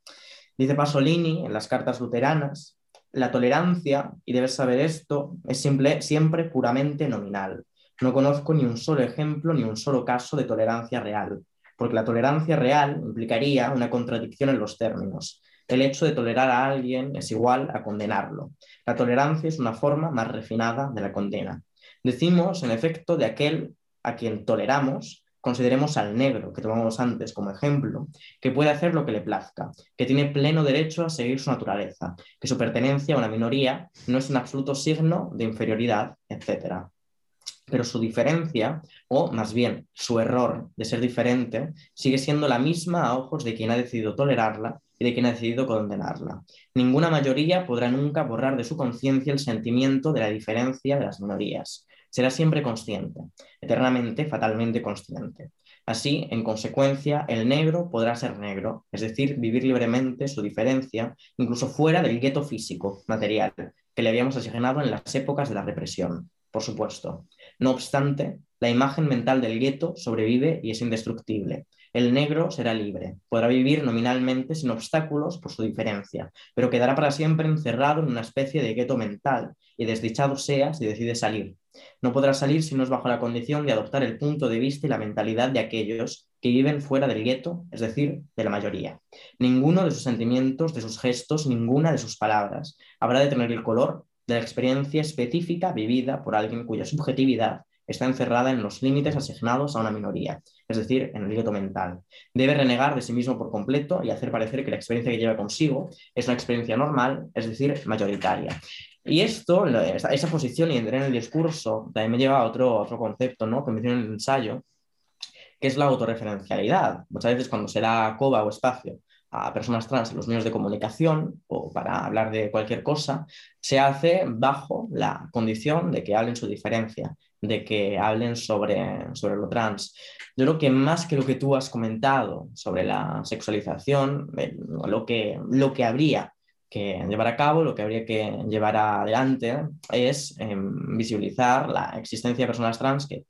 Dice Pasolini en las cartas luteranas, la tolerancia, y debes saber esto, es simple, siempre puramente nominal. No conozco ni un solo ejemplo ni un solo caso de tolerancia real, porque la tolerancia real implicaría una contradicción en los términos. El hecho de tolerar a alguien es igual a condenarlo. La tolerancia es una forma más refinada de la condena. Decimos, en efecto, de aquel a quien toleramos, Consideremos al negro, que tomamos antes como ejemplo, que puede hacer lo que le plazca, que tiene pleno derecho a seguir su naturaleza, que su pertenencia a una minoría no es un absoluto signo de inferioridad, etc. Pero su diferencia, o más bien su error de ser diferente, sigue siendo la misma a ojos de quien ha decidido tolerarla y de quien ha decidido condenarla. Ninguna mayoría podrá nunca borrar de su conciencia el sentimiento de la diferencia de las minorías será siempre consciente, eternamente, fatalmente consciente. Así, en consecuencia, el negro podrá ser negro, es decir, vivir libremente su diferencia, incluso fuera del gueto físico, material, que le habíamos asignado en las épocas de la represión, por supuesto. No obstante, la imagen mental del gueto sobrevive y es indestructible. El negro será libre, podrá vivir nominalmente sin obstáculos por su diferencia, pero quedará para siempre encerrado en una especie de gueto mental y desdichado sea si decide salir, no podrá salir si no es bajo la condición de adoptar el punto de vista y la mentalidad de aquellos que viven fuera del gueto, es decir, de la mayoría. Ninguno de sus sentimientos, de sus gestos, ninguna de sus palabras habrá de tener el color de la experiencia específica vivida por alguien cuya subjetividad está encerrada en los límites asignados a una minoría, es decir, en el gueto mental. Debe renegar de sí mismo por completo y hacer parecer que la experiencia que lleva consigo es una experiencia normal, es decir, mayoritaria. Y esto, esa posición y entrar en el discurso, también me lleva a otro, otro concepto ¿no? que menciono en el ensayo, que es la autorreferencialidad. Muchas veces cuando se da coba o espacio a personas trans en los medios de comunicación o para hablar de cualquier cosa, se hace bajo la condición de que hablen su diferencia, de que hablen sobre, sobre lo trans. Yo creo que más que lo que tú has comentado sobre la sexualización, eh, lo, que, lo que habría que llevar a cabo, lo que habría que llevar adelante es em, visibilizar la existencia de personas trans que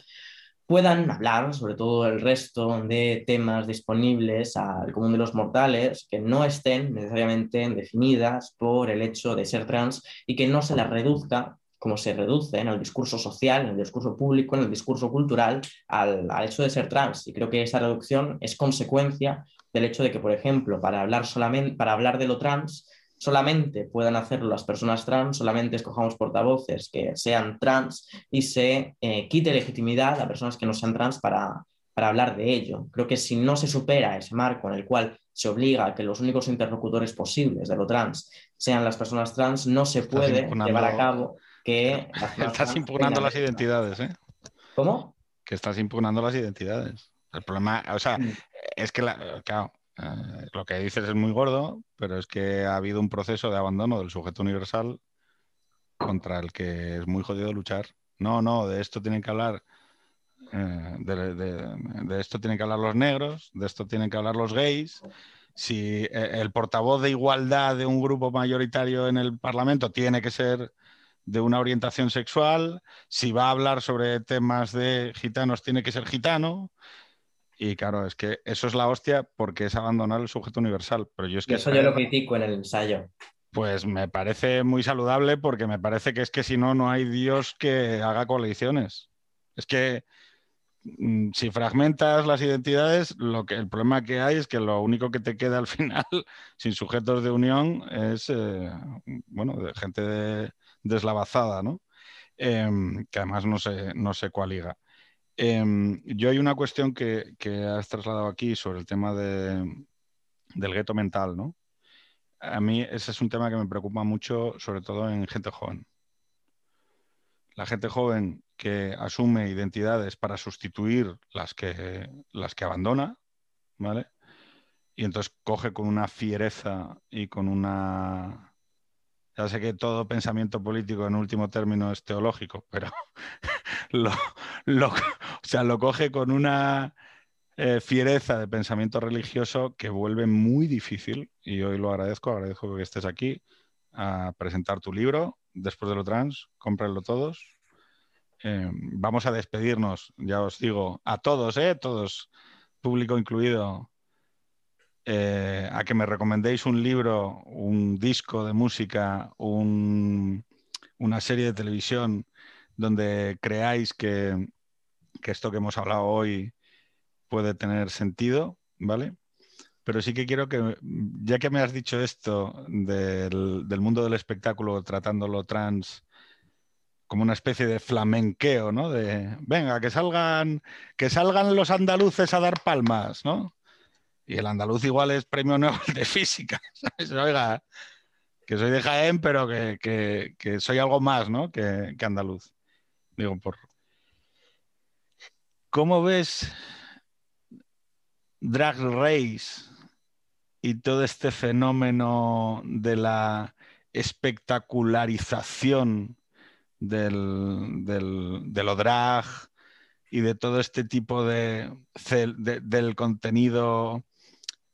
puedan hablar sobre todo el resto de temas disponibles al común de los mortales que no estén necesariamente definidas por el hecho de ser trans y que no se las reduzca como se reduce en el discurso social, en el discurso público, en el discurso cultural, al, al, hecho de ser trans. Y creo que esa reducción es consecuencia del hecho de que, por ejemplo, para hablar, solamente, para hablar de lo trans, solamente puedan hacerlo las personas trans, solamente escojamos portavoces que sean trans y se eh, quite legitimidad a personas que no sean trans para, para hablar de ello. Creo que si no se supera ese marco en el cual se obliga a que los únicos interlocutores posibles de lo trans sean las personas trans, no se puede llevar a cabo que... (laughs) Estás impugnando las identidades, ¿eh? ¿Cómo? Que estás impugnando las identidades. El problema, o sea, mm. es que, la, claro, eh, lo que dices es muy gordo, pero es que ha habido un proceso de abandono del sujeto universal contra el que es muy jodido luchar. No, no, de esto tienen que hablar. Eh, de, esto tienen que hablar los negros, de esto tienen que hablar los gays. Si eh, el portavoz de igualdad de un grupo mayoritario en el Parlamento tiene que ser de una orientación sexual, si va a hablar sobre temas de gitanos tiene que ser gitano, y claro, es que eso es la hostia porque es abandonar el sujeto universal. Pero yo es que eso yo lo critico en el ensayo. Pues me parece muy saludable porque me parece que es que si no, no hay Dios que haga coaliciones. Es que mm, si fragmentas las identidades, lo que, el problema que hay es que lo único que te queda al (laughs) final, sin sujetos de unión, es eh, bueno, de gente deslavazada, ¿no? Em, que además no sé, no sé cuál liga. Em, yo hay una cuestión que, que, has trasladado aquí sobre el tema de, del gueto mental, ¿no? a mí ese es un tema que me preocupa mucho, sobre todo en gente joven. La gente joven que asume identidades para sustituir las que, las que abandona, ¿vale? Y entonces coge con una fiereza y con una... Ya sé que todo pensamiento político en último término es teológico, pero (laughs) lo, o sea, lo coge con una eh, fiereza de pensamiento religioso que vuelve muy difícil, y hoy lo agradezco, agradezco que estés aquí, a presentar tu libro, después de lo trans, cómprenlo todos. Eh, vamos a despedirnos, ya os digo, a todos, ¿eh? todos, público incluido, eh, a que me recomendéis un libro, un disco de música, una serie de televisión donde creáis que, que esto que hemos hablado hoy puede tener sentido, ¿vale? Pero sí que quiero que, ya que me has dicho esto del, mundo del espectáculo, tratándolo trans como una especie de flamenqueo, ¿no? De, venga, que salgan, que salgan los andaluces a dar palmas, ¿no? Y el andaluz igual es premio Nobel de física. (laughs) Oiga, que soy de Jaén, pero que, soy algo más, ¿no? Que, que andaluz. Digo, por... ¿Cómo ves Drag Race y todo este fenómeno de la espectacularización del, de lo drag y de todo este tipo de, del contenido,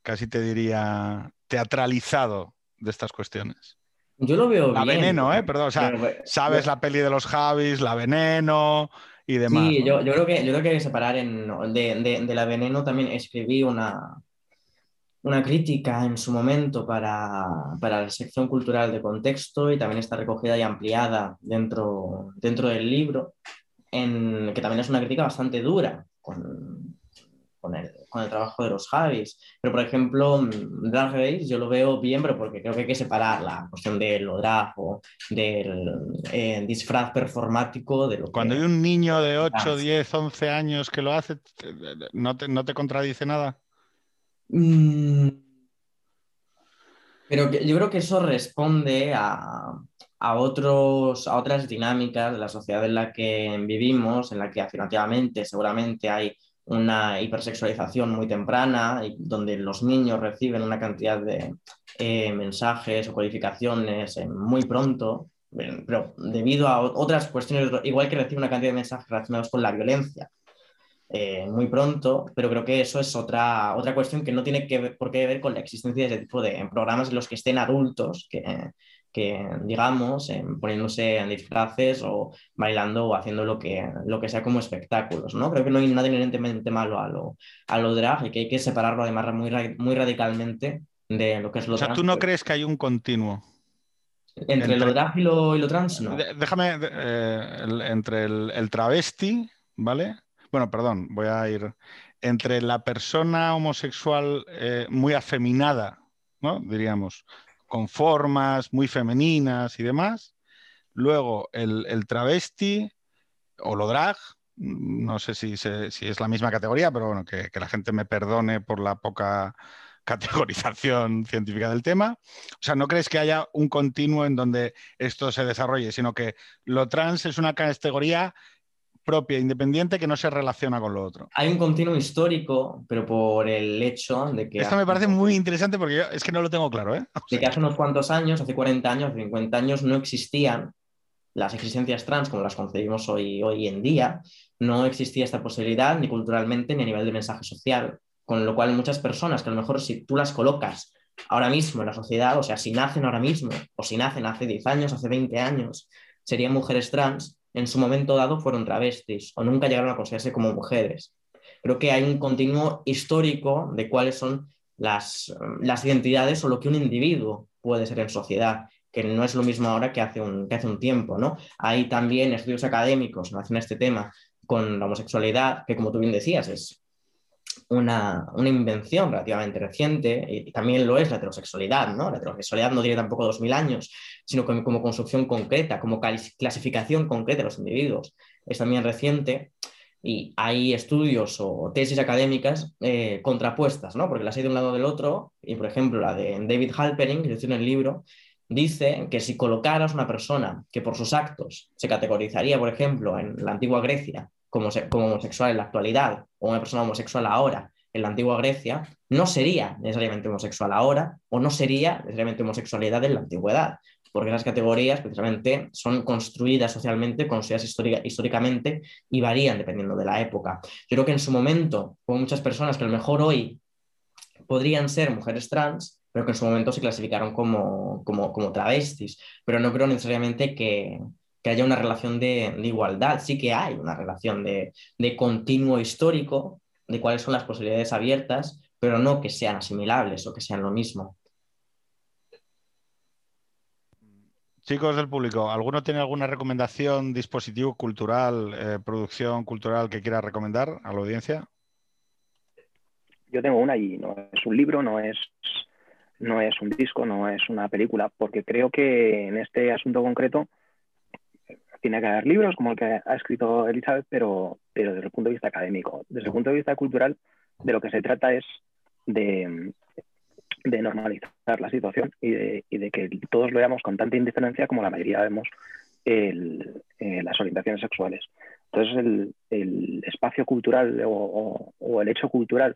casi te diría, teatralizado de estas cuestiones. Yo lo veo la veneno, ¿eh? Perdón, o sea, sabes la peli de los Javis, la veneno, y demás. Sí, yo, yo, creo que, yo creo que hay que separar en, de, de, la veneno. También escribí una, una crítica en su momento para, para, la sección cultural de contexto y también está recogida y ampliada dentro, dentro del libro, en, que también es una crítica bastante dura con, con el, con el trabajo de los Javis. Pero, por ejemplo, Drag Race yo lo veo bien, pero porque creo que hay que separar la cuestión del drag o del eh, disfraz performático de lo Cuando hay un niño de 8, 10, 11 años que lo hace, ¿no te, no te contradice nada? Mm. Pero yo creo que eso responde a, a, otros, a otras dinámicas de la sociedad en la que vivimos, en la que afirmativamente seguramente hay una hipersexualización muy temprana, donde los niños reciben una cantidad de eh, mensajes o codificaciones eh, muy pronto, pero debido a otras cuestiones, igual que reciben una cantidad de mensajes relacionados con la violencia. Eh, muy pronto, pero creo que eso es otra, otra cuestión que no tiene que ver, por qué ver con la existencia de ese tipo de programas en los que estén adultos, que, que digamos, poniéndose en disfraces o bailando o haciendo lo que, lo que sea como espectáculos, ¿no? Creo que no hay nada inherentemente malo a lo, a lo drag y que hay que separarlo además muy, muy radicalmente de lo que es lo O sea, ¿tú no crees que hay un continuo? ¿Entre, lo drag y lo, y lo trans? No. Déjame, eh, entre el, el travesti, ¿vale? Bueno, perdón, voy a ir entre la persona homosexual eh, muy afeminada, ¿no? Diríamos, con formas muy femeninas y demás. Luego el, travesti o lo drag, no sé si, si, es la misma categoría, pero bueno, que, la gente me perdone por la poca (laughs) categorización científica del tema. O sea, ¿no crees que haya un continuo en donde esto se desarrolle, sino que lo trans es una categoría propia, independiente, que no se relaciona con lo otro. Hay un continuo histórico, pero por el hecho de que... Esto me parece muy interesante porque yo es que no lo tengo claro. ¿eh? De que hace unos cuantos años, hace 40 años, 50 años, no existían las existencias trans como las concebimos hoy, hoy en día. No existía esta posibilidad ni culturalmente ni a nivel de mensaje social. Con lo cual muchas personas que a lo mejor si tú las colocas ahora mismo en la sociedad, o sea, si nacen ahora mismo o si nacen hace 10 años, hace 20 años, serían mujeres trans, en su momento dado fueron travestis o nunca llegaron a considerarse como mujeres. Creo que hay un continuo histórico de cuáles son las, las identidades o lo que un individuo puede ser en sociedad, que no es lo mismo ahora que hace un, hace un tiempo, ¿no? Hay también estudios académicos en este tema con la homosexualidad, que como tú bien decías, es una, invención relativamente reciente, y también lo es la heterosexualidad, ¿no? La heterosexualidad no tiene tampoco dos mil años, sino como, como construcción concreta, como clasificación concreta de los individuos. Es también reciente y hay estudios o tesis académicas eh, contrapuestas, ¿no? Porque las hay de un lado del otro, y por ejemplo la de David Halperin, que dice en el libro, dice que si colocaras una persona que por sus actos se categorizaría, por ejemplo, en la antigua Grecia como, como homosexual en la actualidad, o una persona homosexual ahora en la antigua Grecia, no sería necesariamente homosexual ahora, o no sería necesariamente homosexualidad en la antigüedad porque esas categorías precisamente son construidas socialmente, construidas históricamente y varían dependiendo de la época. Yo creo que en su momento hubo muchas personas que a lo mejor hoy podrían ser mujeres trans, pero que en su momento se clasificaron como, como, travestis, pero no creo necesariamente que, haya una relación de, igualdad, sí que hay una relación de, de continuo histórico, de cuáles son las posibilidades abiertas, pero no que sean asimilables o que sean lo mismo. Chicos del público, ¿alguno tiene alguna recomendación, dispositivo cultural, eh, producción cultural que quiera recomendar a la audiencia? Yo tengo una y no es un libro, no es, no es un disco, no es una película, porque creo que en este asunto concreto tiene que haber libros como el que ha escrito Elizabeth, pero, pero desde el punto de vista académico. Desde el punto de vista cultural, de lo que se trata es de, de normalizar la situación y de, que todos lo veamos con tanta indiferencia como la mayoría vemos eh, las orientaciones sexuales. Entonces, el, espacio cultural o, el hecho cultural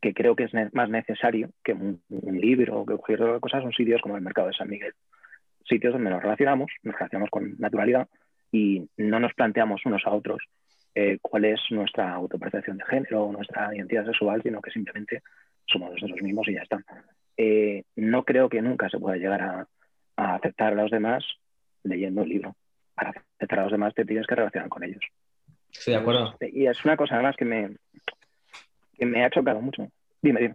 que creo que es más necesario que un, libro o que cualquier otra cosa son sitios como el mercado de San Miguel. Sitios donde nos relacionamos, nos relacionamos con naturalidad y no nos planteamos unos a otros eh, cuál es nuestra autopercepción de género o nuestra identidad sexual, sino que simplemente somos nosotros mismos y ya está. Eh, no creo que nunca se pueda llegar a, aceptar a los demás leyendo un libro. Para aceptar a los demás te tienes que relacionar con ellos. Sí, de acuerdo. Y es una cosa además que me, me ha chocado mucho. Dime, dime.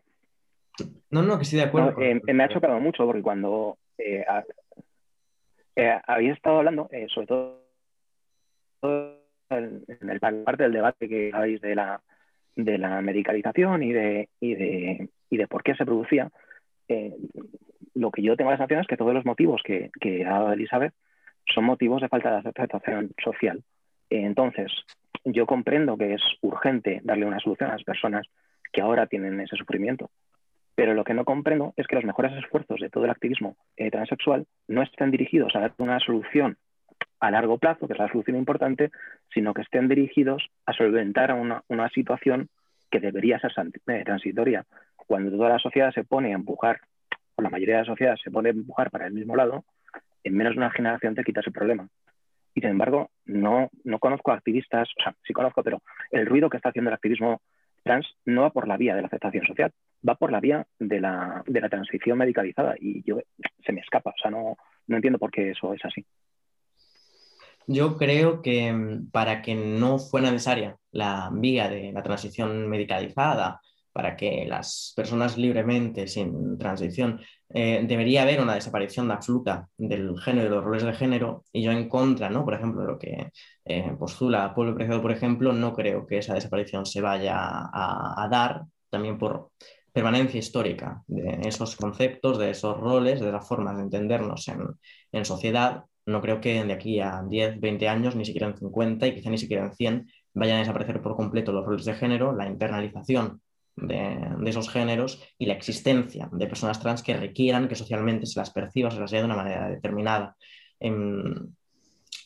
No, no, que sí, de acuerdo. Eh, me ha chocado mucho porque cuando eh, había estado hablando, sobre todo en, el parte del debate que habéis de la, de la medicalización y de, y de, y de por qué se producía, eh, lo que yo tengo la sensación es que todos los motivos que, ha dado Elizabeth son motivos de falta de aceptación social. entonces, yo comprendo que es urgente darle una solución a las personas que ahora tienen ese sufrimiento, pero lo que no comprendo es que los mejores esfuerzos de todo el activismo eh, transexual no estén dirigidos a dar una solución a largo plazo, que es la solución importante, sino que estén dirigidos a solventar una, una situación que debería ser eh, transitoria. Cuando toda la sociedad se pone a empujar, o la mayoría de la sociedad se pone a empujar para el mismo lado, en menos de una generación te quitas el problema. Y sin embargo, no, no conozco activistas, o sea, sí conozco, pero el ruido que está haciendo el activismo trans no va por la vía de la aceptación social, va por la vía de la, transición medicalizada. Y yo se me escapa, o sea, no, no entiendo por qué eso es así. Yo creo que mm, para que no fuera necesaria la vía de la transición medicalizada, para que las personas libremente, sin transición, eh, debería haber una desaparición absoluta del género de los roles de género. Y yo en contra, ¿no? por ejemplo, de lo que eh, postula Pueblo Preciado, por ejemplo, no creo que esa desaparición se vaya a, dar, también por permanencia histórica de esos conceptos, de esos roles, de las formas de entendernos en, en sociedad no creo que de aquí a 10, 20 años, ni siquiera en 50 y quizá ni siquiera en 100, vayan a desaparecer por completo los roles de género, la internalización de, esos géneros y la existencia de personas trans que requieran que socialmente se las perciba, se las vea de una manera determinada. Em,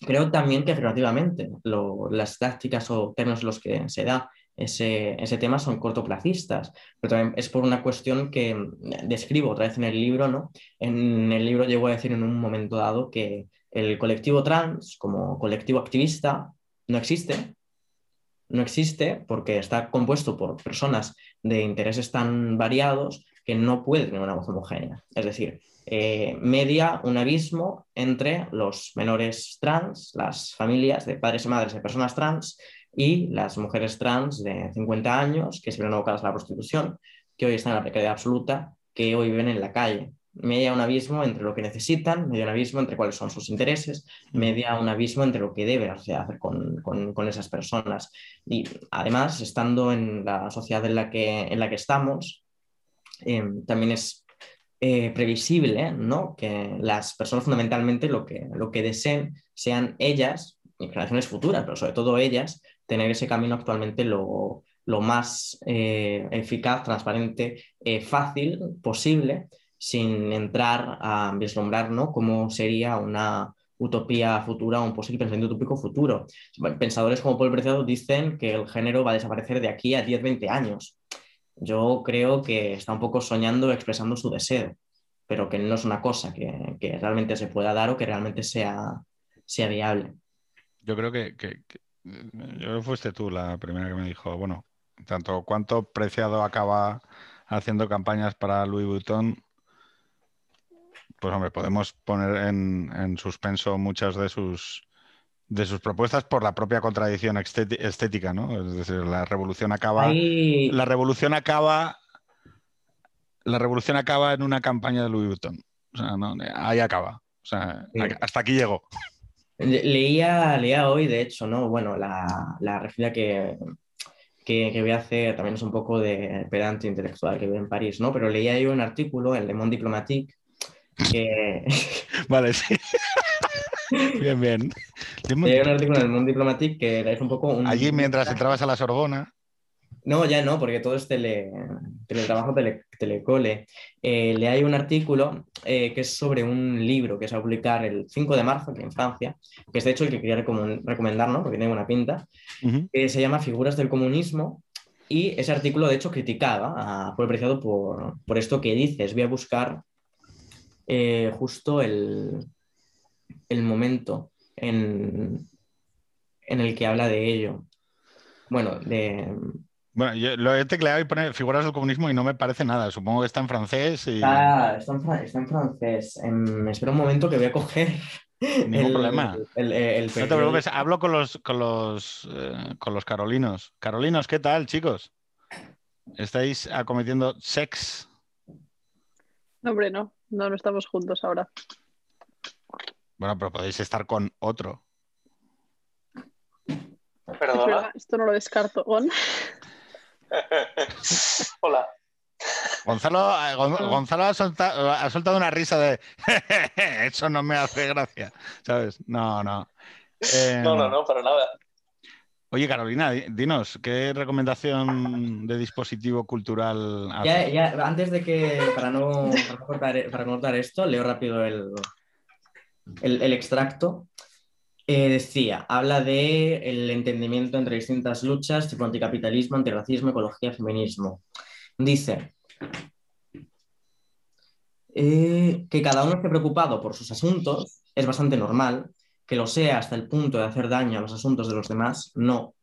creo también que relativamente las tácticas o términos en los que se da ese, ese, tema son cortoplacistas, pero también es por una cuestión que describo otra vez en el libro, ¿no? En el libro llego a decir en un momento dado que el colectivo trans como colectivo activista no existe. No existe porque está compuesto por personas de intereses tan variados que no puede tener una voz homogénea. Es decir, eh, media un abismo entre los menores trans, las familias de padres y madres de personas trans y las mujeres trans de 50 años que se ven abocadas a la prostitución, que hoy están en la precariedad absoluta, que hoy viven en la calle, media un abismo entre lo que necesitan, media un abismo entre cuáles son sus intereses, media un abismo entre lo que debe hacer con, esas personas. Y además, estando en la sociedad en la que, en la que estamos, em, también es eh, previsible ¿no? que las personas fundamentalmente lo que, lo que deseen sean ellas, y generaciones futuras, pero sobre todo ellas, tener ese camino actualmente lo, lo más eh, eficaz, transparente, eh, fácil posible, sin entrar a vislumbrar ¿no? cómo sería una utopía futura un posible pensamiento utópico futuro. Pensadores como Paul Preciado dicen que el género va a desaparecer de aquí a 10-20 años. Yo creo que está un poco soñando, expresando su deseo, pero que no es una cosa que, realmente se pueda dar o que realmente sea, sea viable. Yo creo que, que, que, yo fuiste tú la primera que me dijo, bueno, tanto cuánto Preciado acaba haciendo campañas para Louis Vuitton, pues hombre, podemos poner en, suspenso muchas de sus de sus propuestas por la propia contradicción estética, ¿no? Es decir, la revolución acaba. La revolución acaba. La revolución acaba en una campaña de Louis Vuitton. O sea, no, ahí acaba. O sea, hasta aquí llegó. Leía, leía hoy, de hecho, ¿no? Bueno, la, la que, que, que, voy a hacer también es un poco de pedante intelectual que vive en París, ¿no? Pero leía yo un artículo en Le Monde Diplomatique que... (laughs) vale, sí. (laughs) bien, bien. Leía un artículo en Le Monde Diplomatique que es un poco... Un... Allí mientras entrabas a la Sorbona. No, ya no, porque todo es tele, teletrabajo, tele, telecole. Eh, le hay un artículo eh, que es sobre un libro que se va a publicar el 5 de marzo aquí en Francia, que es de hecho el que quería recomendar, ¿no? porque tiene una pinta, que se llama Figuras del Comunismo. Y ese artículo, de hecho, criticaba a Paul Preciado por, por esto que dices. Voy a buscar eh, justo el, el momento en, en el que habla de ello. Bueno, de, bueno, yo lo he tecleado y pone figuras del comunismo y no me parece nada. Supongo que está en francés. Y... está, en, francés. espera un momento que voy a coger. Ningún problema. no te preocupes, hablo con los, con, los, eh, con los carolinos. Carolinos, ¿qué tal, chicos? ¿Estáis acometiendo sex? No, hombre, no. No, no estamos juntos ahora. Bueno, pero podéis estar con otro. Perdona. esto no lo descarto. (laughs) Hola. Gonzalo, eh, Gonzalo ha, soltado, una risa de (laughs) eso no me hace gracia, ¿sabes? No, no. no, no, em, no, para nada. Oye, Carolina, dinos, ¿qué recomendación de dispositivo cultural haces? Ya, antes de que, para no, para cortar, esto, leo rápido el, el, el extracto. Eh, decía, habla de el entendimiento entre distintas luchas, tipo anticapitalismo, antirracismo, ecología, feminismo. Dice eh, que cada uno esté preocupado por sus asuntos es bastante normal, que lo sea hasta el punto de hacer daño a los asuntos de los demás, no.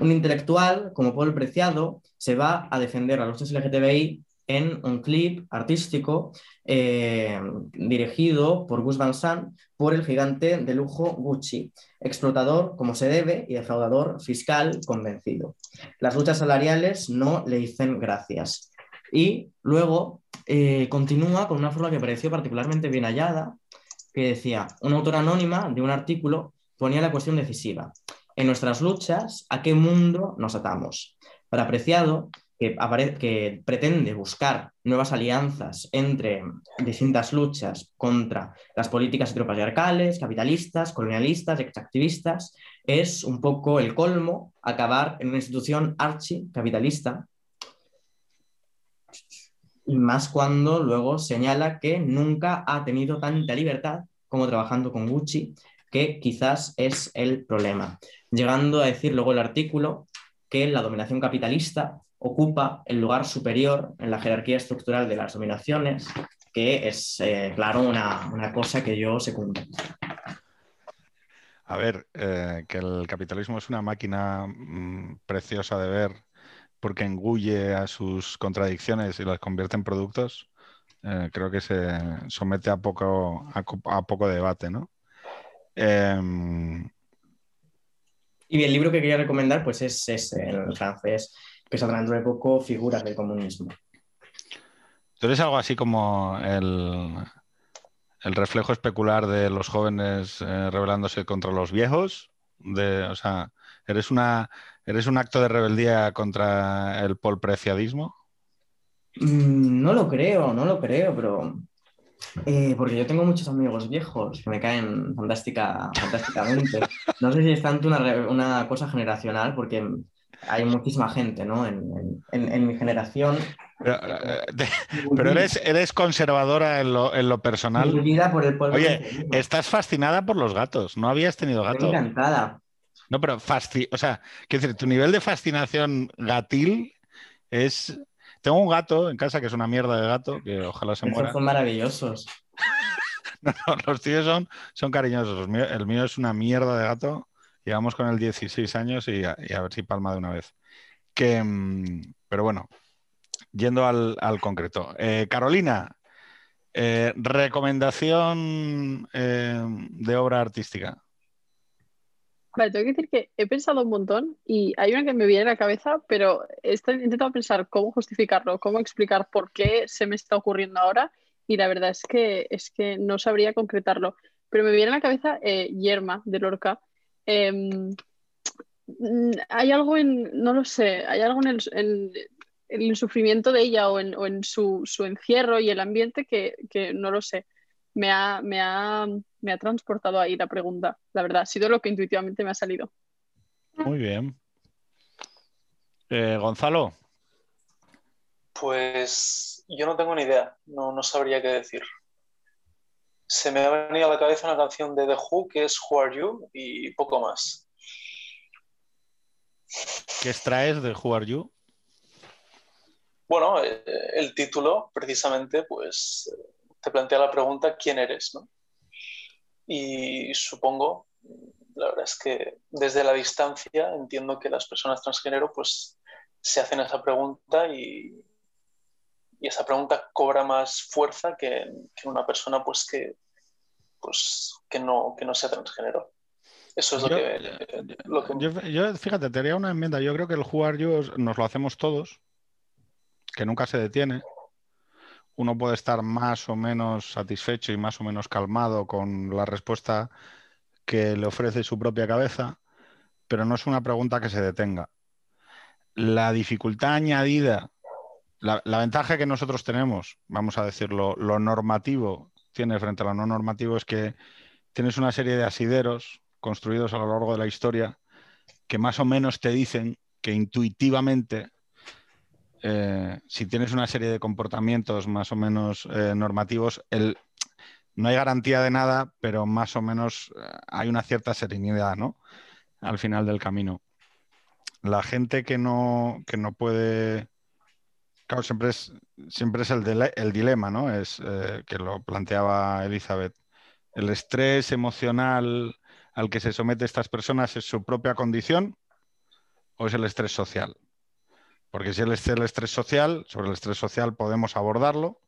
Un intelectual, como Paul Preciado, se va a defender a los LGTBI en un clip artístico eh, dirigido por Gus Van Sant por el gigante de lujo Gucci, explotador como se debe y defraudador fiscal convencido. Las luchas salariales no le dicen gracias. Y luego eh, continúa con una forma que pareció particularmente bien hallada, que decía, una autora anónima de un artículo ponía la cuestión decisiva. En nuestras luchas, ¿a qué mundo nos atamos? Para Apreciado, que, pretende buscar nuevas alianzas entre distintas luchas contra las políticas heteropatriarcales, capitalistas, colonialistas, extractivistas, es un poco el colmo acabar en una institución archi-capitalista. Y más cuando luego señala que nunca ha tenido tanta libertad como trabajando con Gucci, que quizás es el problema. Llegando a decir luego el artículo que la dominación capitalista ocupa el lugar superior en la jerarquía estructural de las dominaciones, que es, eh, claro, una, cosa que yo secundo. A ver, eh, que el capitalismo es una máquina mm, preciosa de ver porque engulle a sus contradicciones y las convierte en productos, eh, creo que se somete a poco, a, poco debate, ¿no? Em, y el libro que quería recomendar pues es, es el francés que saldrá dentro de poco, Figuras del Comunismo. Tú eres algo así como el, el reflejo especular de los jóvenes eh, rebelándose contra los viejos. De, o sea, eres una eres un acto de rebeldía contra el polpreciadismo. Mm, no lo creo, no lo creo, pero eh, porque yo tengo muchos amigos viejos que me caen fantástica, fantásticamente. No sé si es tanto una, una cosa generacional, porque hay muchísima gente, ¿no? En, en, mi generación. Pero, eh, (laughs) eres, eres, conservadora en lo, en lo personal. Por el Oye, estás fascinada por los gatos. ¿No habías tenido gato? Estoy encantada. No, pero fasci o sea, quiero decir, tu nivel de fascinación gatil es. Tengo un gato en casa que es una mierda de gato, que ojalá se muera. Son maravillosos. (laughs) no, no, los tíos son, son cariñosos. El mío es una mierda de gato Llevamos con el 16 años y a, ver si palma de una vez. Que, mm, pero bueno, yendo al, concreto. Eh, Carolina, eh, recomendación eh, de obra artística. Vale, tengo que decir que he pensado un montón y hay una que me viene a la cabeza, pero he intentado pensar cómo justificarlo, cómo explicar por qué se me está ocurriendo ahora y la verdad es que, es que no sabría concretarlo. Pero me viene a la cabeza Yerma de Lorca, Em, hay algo en, no lo sé, hay algo en el, sufrimiento de ella o en, su, encierro y el ambiente que, no lo sé. Me ha, me, ha, me ha transportado ahí la pregunta, la verdad. Ha sido lo que intuitivamente me ha salido. Muy bien. Eh, Gonzalo. Pues yo no tengo ni idea, no, no sabría qué decir se me ha venido a la cabeza una canción de The Who que es Who Are You y poco más. ¿Qué extraes de Who Are You? Bueno, eh, el título precisamente pues te plantea la pregunta ¿quién eres? ¿no? Y supongo, la verdad es que desde la distancia entiendo que las personas transgénero pues se hacen esa pregunta y, y esa pregunta cobra más fuerza que, una persona pues que, pues, que, no, que no sea transgénero. Eso es lo, que, Yo, fíjate, te haría una enmienda. Yo creo que el jugar yo nos lo hacemos todos, que nunca se detiene. Uno puede estar más o menos satisfecho y más o menos calmado con la respuesta que le ofrece su propia cabeza, pero no es una pregunta que se detenga. La dificultad añadida la, ventaja que nosotros tenemos, vamos a decirlo, lo normativo tiene frente a lo no normativo es que tienes una serie de asideros construidos a lo largo de la historia que más o menos te dicen que intuitivamente, eh, si tienes una serie de comportamientos más o menos eh, normativos, el, no hay garantía de nada, pero más o menos eh, hay una cierta serenidad al final del camino. La gente que no, que no puede Claro, siempre es, siempre es el, dilema, ¿no? Es que lo planteaba Elizabeth. El estrés emocional al que se somete estas personas es su propia condición o es el estrés social. Porque si es el estrés social, sobre el estrés social podemos abordarlo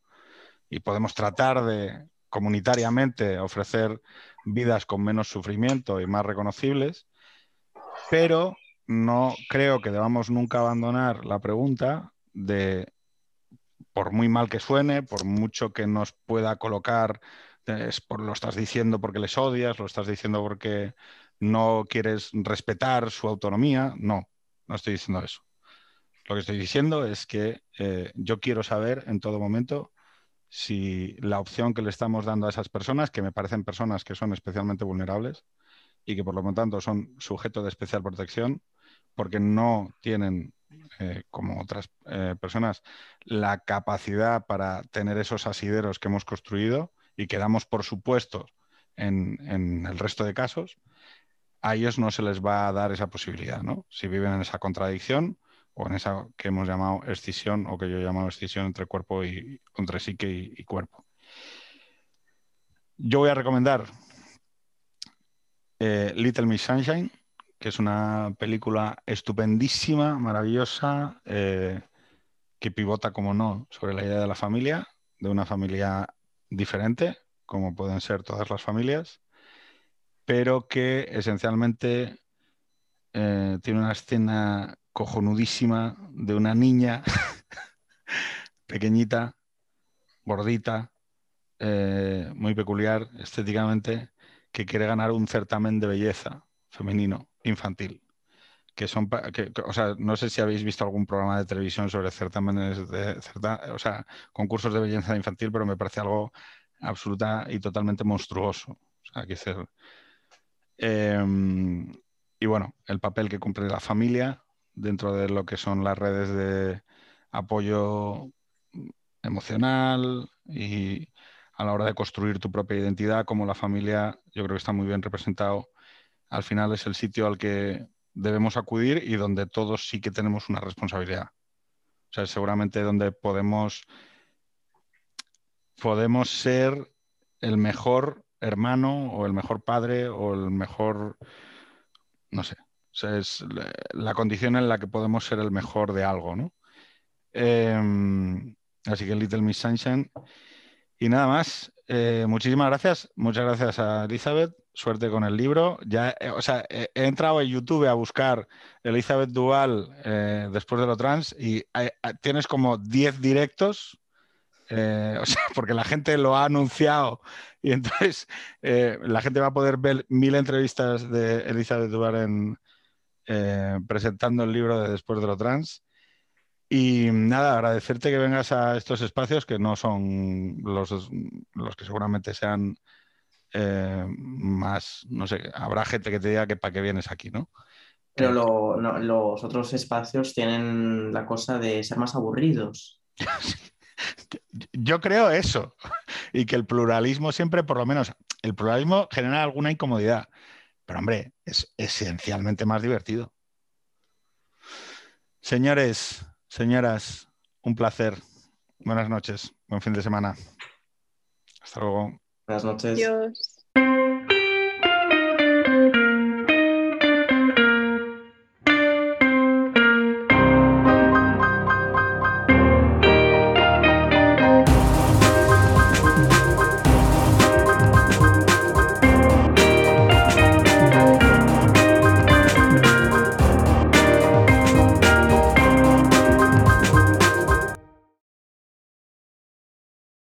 y podemos tratar de comunitariamente ofrecer vidas con menos sufrimiento y más reconocibles, pero no creo que debamos nunca abandonar la pregunta de, por muy mal que suene, por mucho que nos pueda colocar, es por, lo estás diciendo porque les odias, lo estás diciendo porque no quieres respetar su autonomía, no, no estoy diciendo eso. Lo que estoy diciendo es que eh, yo quiero saber en todo momento si la opción que le estamos dando a esas personas, que me parecen personas que son especialmente vulnerables y que por lo tanto son sujetos de especial protección, porque no tienen eh, como otras eh, personas, la capacidad para tener esos asideros que hemos construido y que damos por supuesto en, el resto de casos, a ellos no se les va a dar esa posibilidad, ¿no? Si viven en esa contradicción o en esa que hemos llamado escisión o que yo he llamado escisión entre cuerpo y entre psique y cuerpo. Yo voy a recomendar eh, Little Miss Sunshine, que es una película estupendísima, maravillosa, eh, que pivota, como no, sobre la idea de la familia, de una familia diferente, como pueden ser todas las familias, pero que esencialmente eh, tiene una escena cojonudísima de una niña (laughs) pequeñita gordita, eh, muy peculiar estéticamente, que quiere ganar un certamen de belleza femenino, infantil. Que son, que, o sea, no sé si habéis visto algún programa de televisión sobre certámenes de, o sea, concursos de belleza infantil, pero me parece algo absoluta y totalmente monstruoso. O sea, que ser, em, y bueno, el papel que cumple la familia dentro de lo que son las redes de apoyo emocional y a la hora de construir tu propia identidad, como la familia, yo creo que está muy bien representado. Al final es el sitio al que debemos acudir y donde todos sí que tenemos una responsabilidad. O sea, seguramente donde podemos, podemos ser el mejor hermano o el mejor padre o el mejor, no sé, es la condición en la que podemos ser el mejor de algo, ¿no? Em, así que Little Miss Sunshine. Y nada más, eh, muchísimas gracias. Muchas gracias a Elizabeth. Suerte con el libro. Ya, eh, o sea, he entrado en YouTube a buscar Elizabeth Dual eh, después de lo trans y tienes como 10 directos. (laughs) o sea, porque la gente lo ha anunciado y entonces la gente va a poder ver mil entrevistas de Elizabeth Duval en, presentando el libro de Después de lo trans. Y nada, agradecerte que vengas a estos espacios que no son los, los que seguramente sean eh, más, no sé, habrá gente que te diga que para qué vienes aquí, ¿no? Pero los otros espacios tienen la cosa de ser más aburridos. (laughs) Yo creo eso. (laughs) Y que el pluralismo siempre, por lo menos, el pluralismo genera alguna incomodidad. Pero hombre, es esencialmente más divertido. Señores, Señoras, un placer. Buenas noches. Buen fin de semana. Hasta luego. Buenas noches. Adiós.